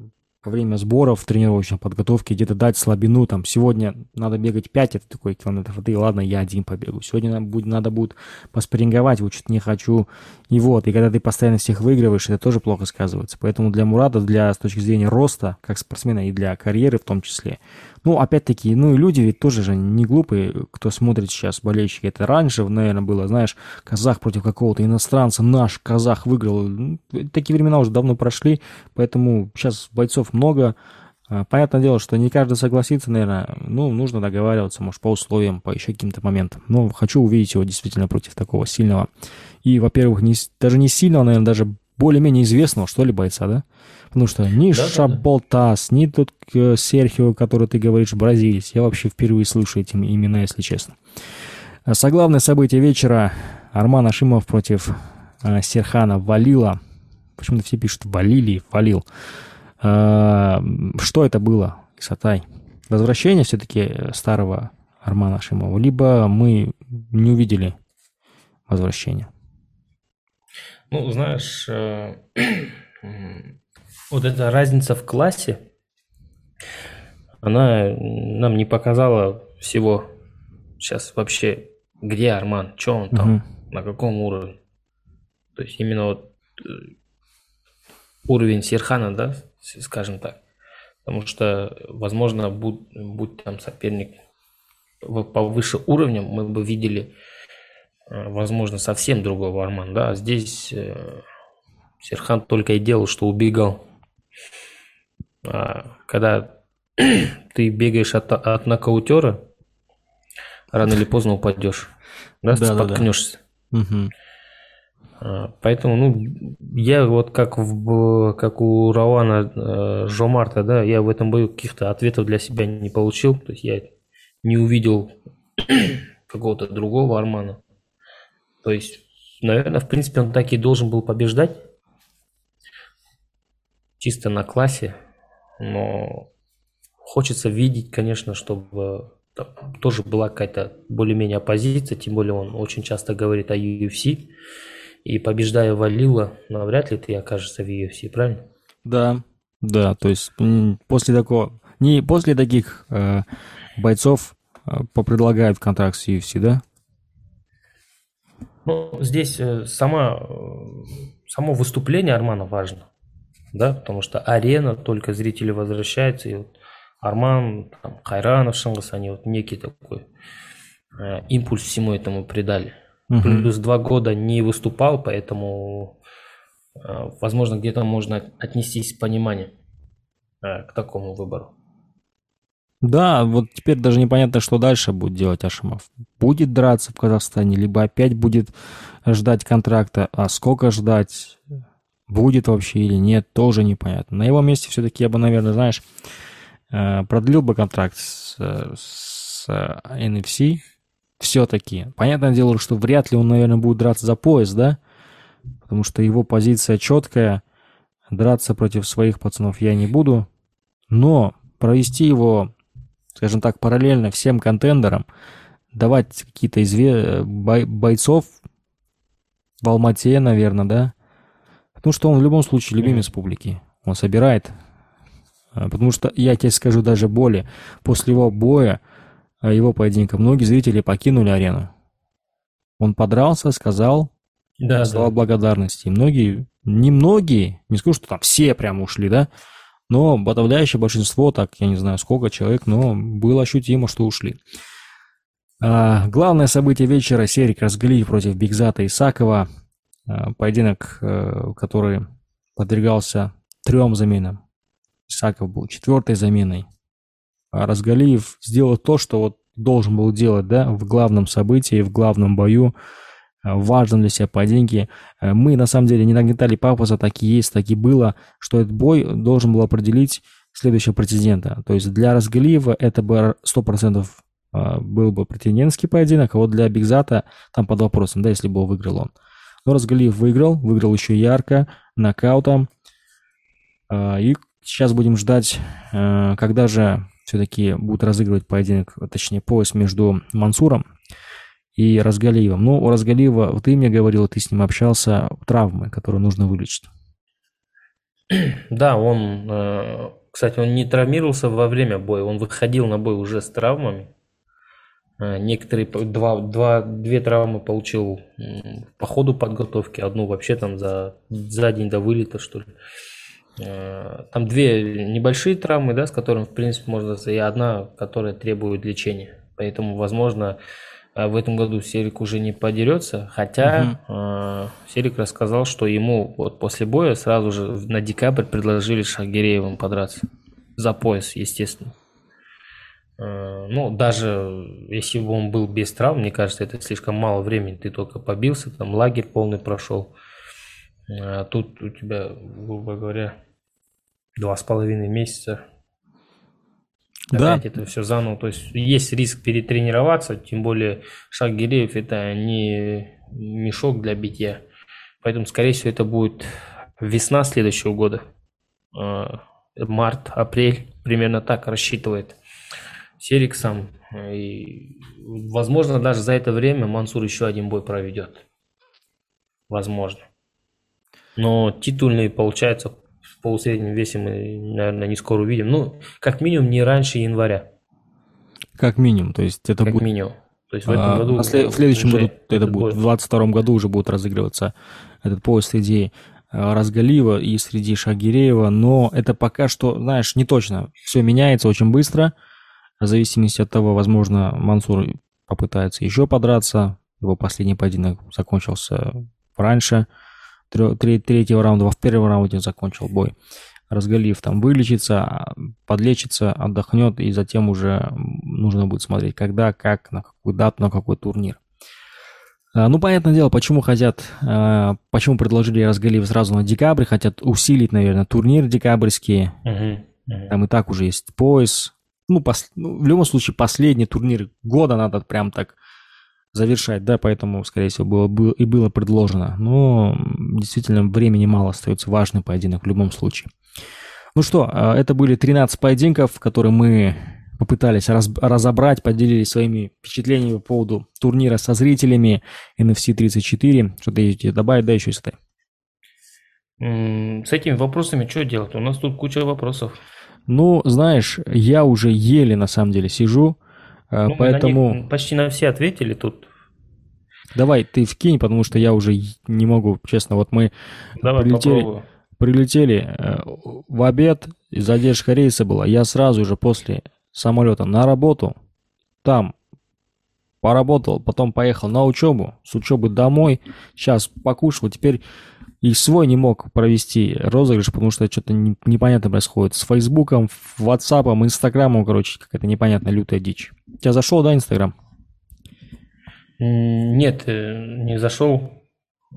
во время сборов, тренировочной подготовки где-то дать слабину, там, сегодня надо бегать 5, это такой километров, и ладно, я один побегу. Сегодня надо будет, надо будет поспоринговать, вот что-то не хочу, и вот. И когда ты постоянно всех выигрываешь, это тоже плохо сказывается. Поэтому для Мурата, для, с точки зрения роста, как спортсмена, и для карьеры в том числе, ну, опять-таки, ну и люди ведь тоже же не глупые, кто смотрит сейчас, болельщики. Это раньше, наверное, было, знаешь, казах против какого-то иностранца, наш казах выиграл. Ну, такие времена уже давно прошли, поэтому сейчас бойцов много. А, понятное дело, что не каждый согласится, наверное. Ну, нужно договариваться, может, по условиям, по еще каким-то моментам. Но хочу увидеть его действительно против такого сильного. И, во-первых, не, даже не сильного, наверное, даже более-менее известного, что ли, бойца, да? Потому что ни да, Шаболтас, да, да. ни тот э, Серхио, который ты говоришь, бразилец. Я вообще впервые слышу эти имена, если честно. А соглавное событие вечера. Арман Ашимов против э, Серхана Валила. Почему-то все пишут Валили, Валил. Э, что это было, Исатай? Возвращение все-таки старого Армана Ашимова, либо мы не увидели возвращения? Ну, знаешь, э, [CLEARS THROAT] вот эта разница в классе, она нам не показала всего сейчас вообще где Арман, что он там, угу. на каком уровне. То есть именно вот э, уровень Серхана, да, скажем так. Потому что, возможно, будь, будь там соперник повыше уровня, мы бы видели, возможно, совсем другого Арман, да. А здесь э, Серхан только и делал, что убегал. А когда [CLEARS THROAT] ты бегаешь от, от нокаутера, рано или поздно упадешь, да, да споткнешься. Да, да. Угу. Поэтому, ну, я вот как, в, как у Рауана э, Жомарта, да, я в этом бою каких-то ответов для себя не получил. То есть я не увидел [CLEARS THROAT] какого-то другого Армана. То есть, наверное, в принципе, он так и должен был побеждать. Чисто на классе. Но хочется видеть, конечно, чтобы тоже была какая-то более-менее оппозиция, тем более он очень часто говорит о UFC. И побеждая Валила, навряд ли ты окажешься в UFC, правильно? Да, да, то есть после такого, не после таких э, бойцов э, попредлагают контракт с UFC, да? Ну, здесь э, сама, э, само выступление Армана важно, да, потому что арена, только зрители возвращаются, и вот Арман, там, Хайранов, Шангас, они вот некий такой э, импульс всему этому придали. Угу. Плюс два года не выступал, поэтому, э, возможно, где-то можно отнестись с пониманием э, к такому выбору. Да, вот теперь даже непонятно, что дальше будет делать Ашимов. Будет драться в Казахстане, либо опять будет ждать контракта, а сколько ждать, будет вообще или нет, тоже непонятно. На его месте все-таки я бы, наверное, знаешь, э, продлил бы контракт с, с NFC, все-таки. Понятное дело, что вряд ли он, наверное, будет драться за пояс, да? Потому что его позиция четкая. Драться против своих пацанов я не буду. Но провести его, скажем так, параллельно всем контендерам, давать какие-то изве... бой... бойцов в Алмате, наверное, да? Потому что он в любом случае любимец публики. Он собирает. А, потому что, я тебе скажу даже более, после его боя его поединка, многие зрители покинули арену. Он подрался, сказал да, слова да. благодарности. И многие, не многие, не скажу, что там все прям ушли, да, но подавляющее большинство, так, я не знаю сколько человек, но было ощутимо, что ушли. А, главное событие вечера – Серик Разгалиев против Бигзата Исакова. А, поединок, а, который подвергался трем заменам. Исаков был четвертой заменой. А Разгалиев сделал то, что вот должен был делать, да, в главном событии, в главном бою, э, важном для себя поединке. Э, мы, на самом деле, не нагнетали пафоса, так и есть, так и было, что этот бой должен был определить следующего претендента. То есть для Разгалиева это бы 100% э, был бы претендентский поединок, а вот для Бигзата там под вопросом, да, если бы выиграл он. Но Разгалиев выиграл, выиграл еще ярко, нокаутом. И сейчас будем ждать, когда же все-таки будут разыгрывать поединок, точнее пояс между Мансуром и Разгалиевым. Ну, у Разгалиева, ты мне говорил, ты с ним общался, травмы, которые нужно вылечить. Да, он, э, кстати, он не травмировался во время боя, он выходил на бой уже с травмами. Э, некоторые, два, два, две травмы получил по ходу подготовки, одну вообще там за, за день до вылета, что ли. Э, там две небольшие травмы, да, с которыми, в принципе, можно и одна, которая требует лечения. Поэтому, возможно, в этом году Серик уже не подерется, хотя угу. Серик рассказал, что ему вот после боя сразу же на декабрь предложили Шагиреевым подраться. За пояс, естественно. Ну, даже если бы он был без травм, мне кажется, это слишком мало времени. Ты только побился, там лагерь полный прошел. А тут у тебя, грубо говоря, два с половиной месяца. Да. Опять это все заново. То есть есть риск перетренироваться, тем более шаг Гиреев это не мешок для битья. Поэтому, скорее всего, это будет весна следующего года. А, март, апрель, примерно так рассчитывает Серик сам. И, возможно, даже за это время Мансур еще один бой проведет. Возможно. Но титульный, получается, полусреднем весе мы, наверное, не скоро увидим. Ну, как минимум, не раньше января. Как минимум, то есть это как будет... минимум. То есть в этом а, году... след- в следующем году это будет, бой. в 22 году уже будет разыгрываться этот пояс среди а, Разгалиева и среди Шагиреева, но это пока что, знаешь, не точно. Все меняется очень быстро, в зависимости от того, возможно, Мансур попытается еще подраться, его последний поединок закончился раньше, третьего раунда, во первом раунде закончил бой. Разгалиев там вылечится, подлечится, отдохнет, и затем уже нужно будет смотреть, когда, как, на какую дату, на какой турнир. А, Ну, понятное дело, почему хотят, а, почему предложили Разгалиев сразу на декабрь, хотят усилить, наверное, турнир декабрьский, Мгм, мгм. там и так уже есть пояс. Ну, пос- ну, в любом случае, последний турнир года надо прям так завершать, да, поэтому, скорее всего, было, было и было предложено. Но действительно времени мало, остается важный поединок в любом случае. Ну что, а, это были 13 поединков, которые мы попытались раз- разобрать, поделились своими впечатлениями по поводу турнира со зрителями NFC 34. Что-то есть добавить, да, еще если С этими вопросами что делать? У нас тут куча вопросов. Ну, знаешь, я уже еле на самом деле сижу, Ну, мы на поэтому них почти на все ответили тут. давай ты вкинь, потому что я уже не могу, честно. Вот мы Давай Прилетели. попробую. прилетели э, в обед, и задержка рейса была. Я сразу же после самолета на работу, там поработал, потом поехал на учебу, с учебы домой, сейчас покушал, теперь и свой не мог провести розыгрыш, потому что что-то не- непонятно происходит. С Фейсбуком, Ватсапом, Инстаграмом, короче, какая-то непонятная лютая дичь. У тебя зашел, да, Инстаграм? Нет, э, не зашел.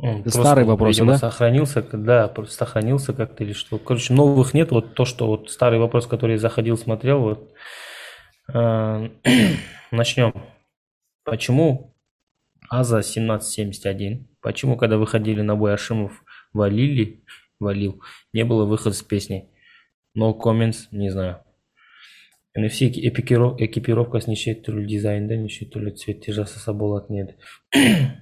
Он просто, старый вопрос, видимо, да? сохранился, да, просто сохранился как-то или что. Короче, новых нет. Вот то, что вот старый вопрос, который я заходил, смотрел, вот. Э, [CLEARS THROAT] Начнем. Почему АЗа 1771? Почему, когда выходили на бой Ашимов, валили, валил, не было выхода с песней? No comments, не знаю. NFC экипиро- экипировкасы неше түрлі дизайнда неше түрлі цветте жасаса болатын [CLEARS THROAT] еді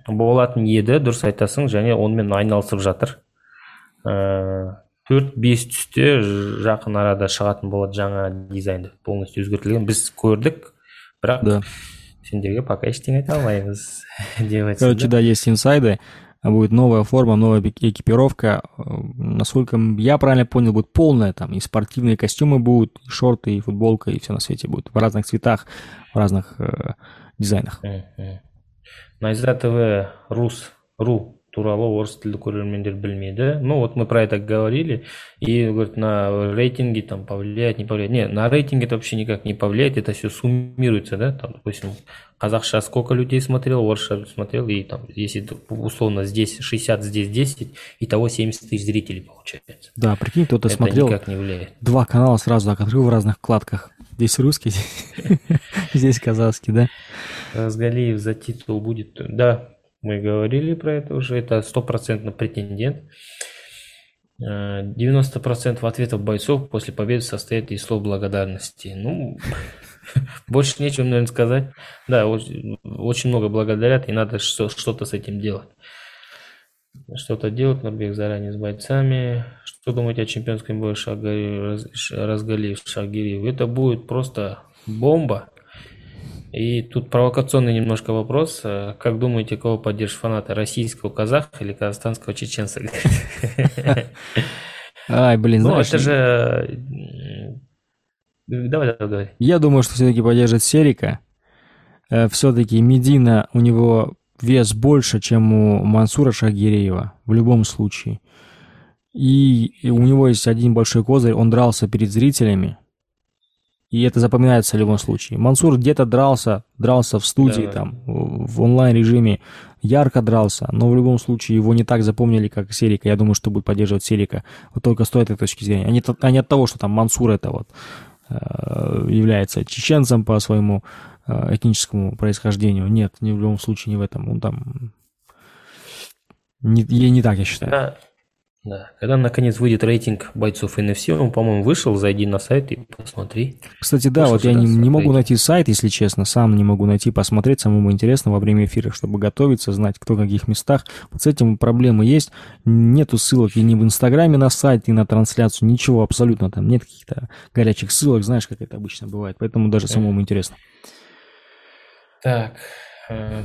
болатын еді дұрыс айтасың және онымен айналысып жатыр Ә, төрт бес түсте ж- жақын арада шығатын болады жаңа дизайнда полностью өзгертілген біз көрдік бірақ Да. сендерге пока ештеңе айта алмаймыз [LAUGHS] деп айтсын Короче, да, есть инсайды. а Будет новая форма, новая эки- экипировка. Э, Насколько я правильно понял, будет полная там. И спортивные костюмы будут, и шорты, и футболка, и все на свете будет. В разных цветах, в разных э, дизайнах. Тв рус ру туралы орыс тілді көрермендер білмеді ну вот мы про это говорили и говорит на рейтинги там повлияет не повлияет не на рейтинг это вообще никак не повлияет это все суммируется да там допустим казахша сколько людей смотрел орысша смотрел и там если т- условно здесь 60 здесь 10 итого 70 тысяч зрителей получается Да, прикинь, кто-то это смотрел никак не влияет два канала сразу так открыл в разных вкладках. Здесь русский, [LAUGHS] здесь казахский, да? Разгалиев за титул будет. Да, мы говорили про это уже. Это стопроцентно претендент. Э, 90% ответов бойцов после победы состоят из слов благодарности. Ну, [LAUGHS] больше нечего, наверное, сказать. Да, очень, много благодарят, и надо что- что-то с этим делать. Что-то делать, Нурбек заранее с бойцами. Что думаете о чемпионском бою Шагари- Раз- Ш- Разгалиев Шагириев? Это будет просто бомба. И тут провокационный немножко вопрос. Э, Как думаете, кого поддержат фанаты? Российского казаха или казахстанского чеченца? [LAUGHS] Ай, блин, Ну, знаешь, это же... Давай, давай, давай. Я думаю, что все-таки поддержит Серика. Все-таки Медина, у него вес больше, чем у Мансура Шагиреева, в любом случае. И у него есть один большой козырь, он дрался перед зрителями. И это запоминается в любом случае. Мансур где-то дрался, дрался в студии, Да. там, в онлайн-режиме, ярко дрался, но в любом случае его не так запомнили, как Серика. Я думаю, что будет поддерживать Серика. Вот только с той этой точки зрения. А не, а не от того, что там Мансур это вот э, является чеченцем по своему э, этническому происхождению. Нет, ни в любом случае не в этом. Он там... Не, не так, я считаю. Да. Да. Когда наконец выйдет рейтинг бойцов NFC, он, по-моему, вышел, зайди на сайт и посмотри. Кстати, да, Вышел вот я не, не могу найти сайт, если честно, сам не могу найти, посмотреть, самому интересно во время эфира, чтобы готовиться, знать, кто в каких местах. Вот с этим проблемы есть. Нету ссылок и ни в Инстаграме на сайт, ни на трансляцию, ничего абсолютно там. Нет каких-то горячих ссылок, знаешь, как это обычно бывает. Поэтому даже самому интересно. Так,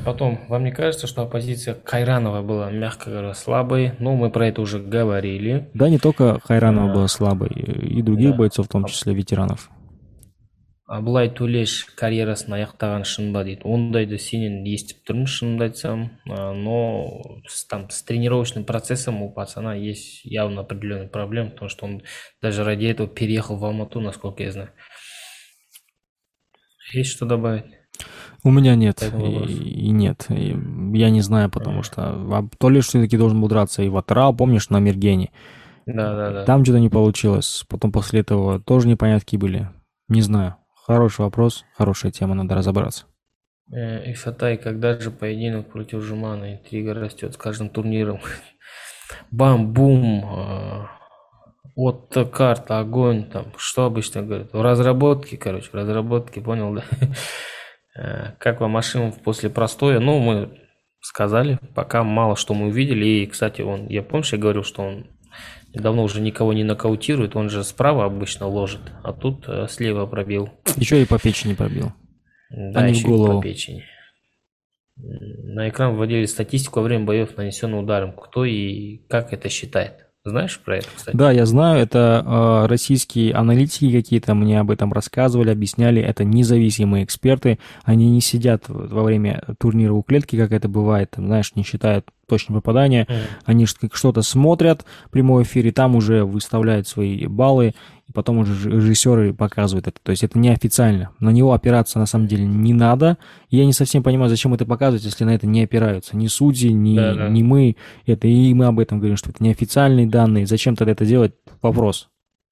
потом, вам не кажется, что оппозиция Кайранова была, мягко говоря, слабой? Ну, мы про это уже говорили. Да, не только Хайранова была слабой, и других Да. бойцов, в том числе ветеранов. абылай төлеш карьерасын аяқтаған шын ба дейді ондайды сенен естіп тұрмын шынымды айтсам А, но там, с тренировочным процессом у пацана есть явно определенные проблемы потому что он даже ради этого переехал в Алмату насколько я знаю есть что добавить У меня нет. И, и нет. И я не знаю, потому что а, то ли все-таки должен был драться и в Атра, помнишь, на Мергене. да да да Там что-то не получилось. Потом после этого тоже непонятки были. Не знаю. Хороший вопрос, хорошая тема, надо разобраться. Э, Исатай, когда же поединок против Жумана? Интрига растет с каждым турниром. [LAUGHS] Бам-бум. э, Вот карта, огонь, там, что обычно говорят? В разработке, короче, в разработке, понял, да? [LAUGHS] Э, Как вам Ашимов после простоя? Ну, мы сказали, пока мало что мы увидели. И, кстати, он, я помнишь, я говорил, что он давно уже никого не нокаутирует, он же справа обычно ложит, а тут э, слева пробил. Еще и по печени пробил. Да, А не в еще и голову. по печени. На экран вводили статистику во время боев, нанесенных ударом. Кто и как это считает? Знаешь про это, кстати? Да, я знаю, это э, российские аналитики какие-то мне об этом рассказывали, объясняли, это независимые эксперты, они не сидят во время турнира у клетки, как это бывает, там, знаешь, не считают точное попадание, М. они что-то смотрят в прямой эфире, там уже выставляют свои баллы, и потом уже режиссеры показывают это. То есть это неофициально. На него опираться на самом деле не надо. Я не совсем понимаю, зачем это показывать, если на это не опираются. Ни судьи, ни, Да-да. ни мы. Это и мы об этом говорим, что это неофициальные данные. Зачем тогда это делать? Вопрос.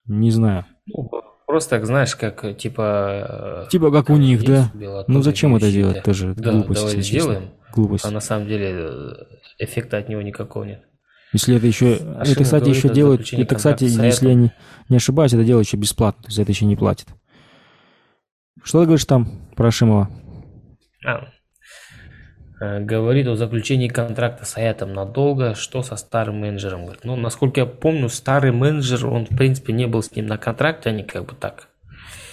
Не знаю. Ну, просто так, знаешь, как э, типа... э, Типа как у них, да? Ну зачем это делать? да. Это же Да, глупость, давай сделаем. Глупость. А на самом деле э, эффекта от него никакого нет. Если это еще, Ашимов это, кстати, еще делают, это, кстати, если я не, не ошибаюсь, это делают еще бесплатно, то есть это еще не платят. Что ты говоришь там про Шимова? А, э, говорит о заключении контракта с Аятом надолго, что со старым менеджером. Говорит, ну, насколько я помню, старый менеджер, он, в принципе, не был с ним на контракте, они как бы так,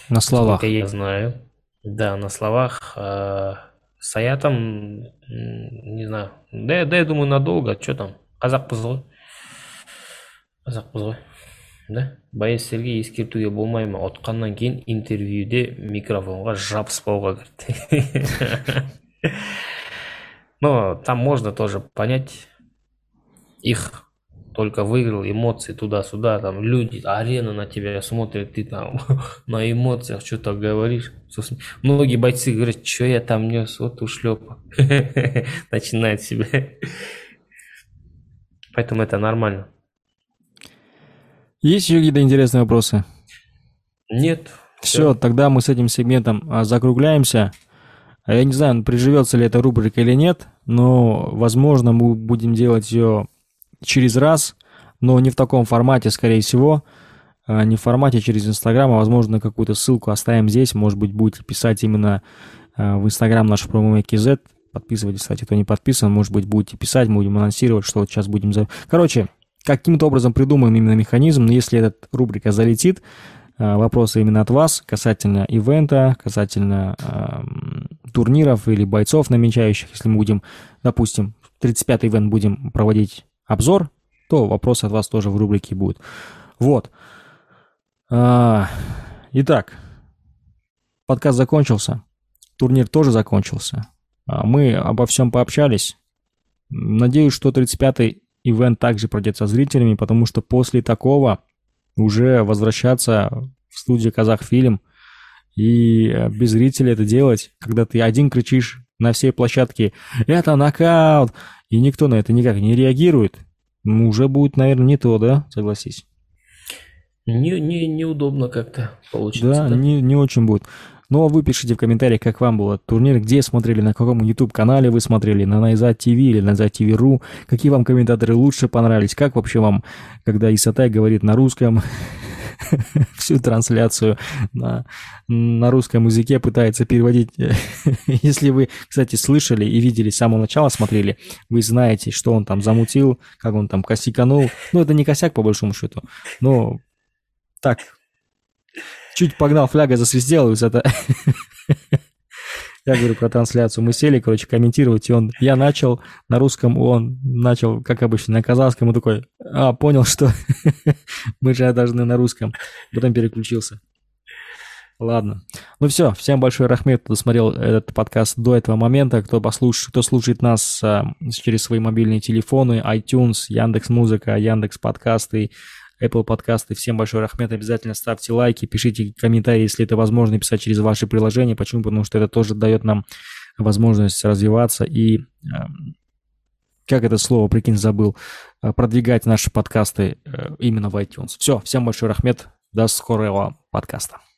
На словах. Насколько я знаю. Да, на словах. э, с Аятом, м, не знаю. Да, я- да, я думаю, надолго. Что там? Қазақпыз ғой. Қазақпыз ғой. Да? Боец Сергей ескертуге болмай ма? Отқаннан кейін интервьюде микрофонға жабыспауға кірді. [LAUGHS] Но там можно тоже понять их только выиграл, эмоции туда-сюда, там люди, арена на тебя смотрит, ты там [LAUGHS] на эмоциях что-то говоришь. Многие бойцы говорят, что я там нес, вот ушлепок. [LAUGHS] Начинает себя. Поэтому это нормально. Есть еще какие-то интересные вопросы? Нет. Все, тогда мы с этим сегментом а, закругляемся. А Я не знаю, приживется ли эта рубрика или нет, но, возможно, мы будем делать ее через раз, но не в таком формате, скорее всего. А, Не в формате через Инстаграм, а, возможно, какую-то ссылку оставим здесь. Может быть, будете писать именно а, в Инстаграм наш KZ. Подписывайтесь, кстати, кто не подписан. Может быть, будете писать, мы будем анонсировать, что вот сейчас будем... За... Короче, каким-то образом придумаем именно механизм, но если эта рубрика залетит, а, вопросы именно от вас касательно ивента, касательно ам, турниров или бойцов намечающих. Если мы будем, допустим, 35-й ивент будем проводить обзор, то вопросы от вас тоже в рубрике будут. Вот. А, Итак, подкаст закончился, турнир тоже закончился. А, Мы обо всем пообщались. Надеюсь, что 35-й ивент также пройдет со зрителями, потому что после такого уже возвращаться в студию Казахфильм и э, без зрителя это делать, когда ты один кричишь на всей площадке «Это нокаут!» И никто на это никак не реагирует, ну, уже будет, наверное, не то, да? Согласись. Не, не, неудобно как-то получится. Да, да? Не, не очень будет. Но вы пишите в комментариях, как вам был этот турнир, где смотрели, на каком YouTube-канале вы смотрели, на Найзат ТВ или Найзат ТВ.ру, какие вам комментаторы лучше понравились, как вообще вам, когда Исатай говорит на русском, [LAUGHS] всю трансляцию на, на русском языке пытается переводить. [LAUGHS] Если вы, кстати, слышали и видели с самого начала, смотрели, вы знаете, что он там замутил, как он там косяканул. Ну, это не косяк, по большому счету, но так, чуть погнал, фляга засвистела, и это... [LAUGHS] Я говорю про трансляцию. Мы сели, короче, комментировать, и он... Я начал на русском, он начал, как обычно, на казахском, и такой, а, понял, что [LAUGHS] мы же должны на русском. Потом переключился. Ладно. Ну все, всем большой рахмет, кто досмотрел этот подкаст до этого момента, кто послушает, кто слушает нас а, через свои мобильные телефоны, iTunes, Яндекс Музыка, Яндекс Подкасты, Apple подкасты. Всем большой рахмет. Обязательно ставьте лайки, пишите комментарии, если это возможно, писать через ваши приложения. Почему? Потому что это тоже дает нам возможность развиваться и, как это слово, прикинь, забыл, а, продвигать наши подкасты э, именно в iTunes. Все, всем большой рахмет. До скорого подкаста.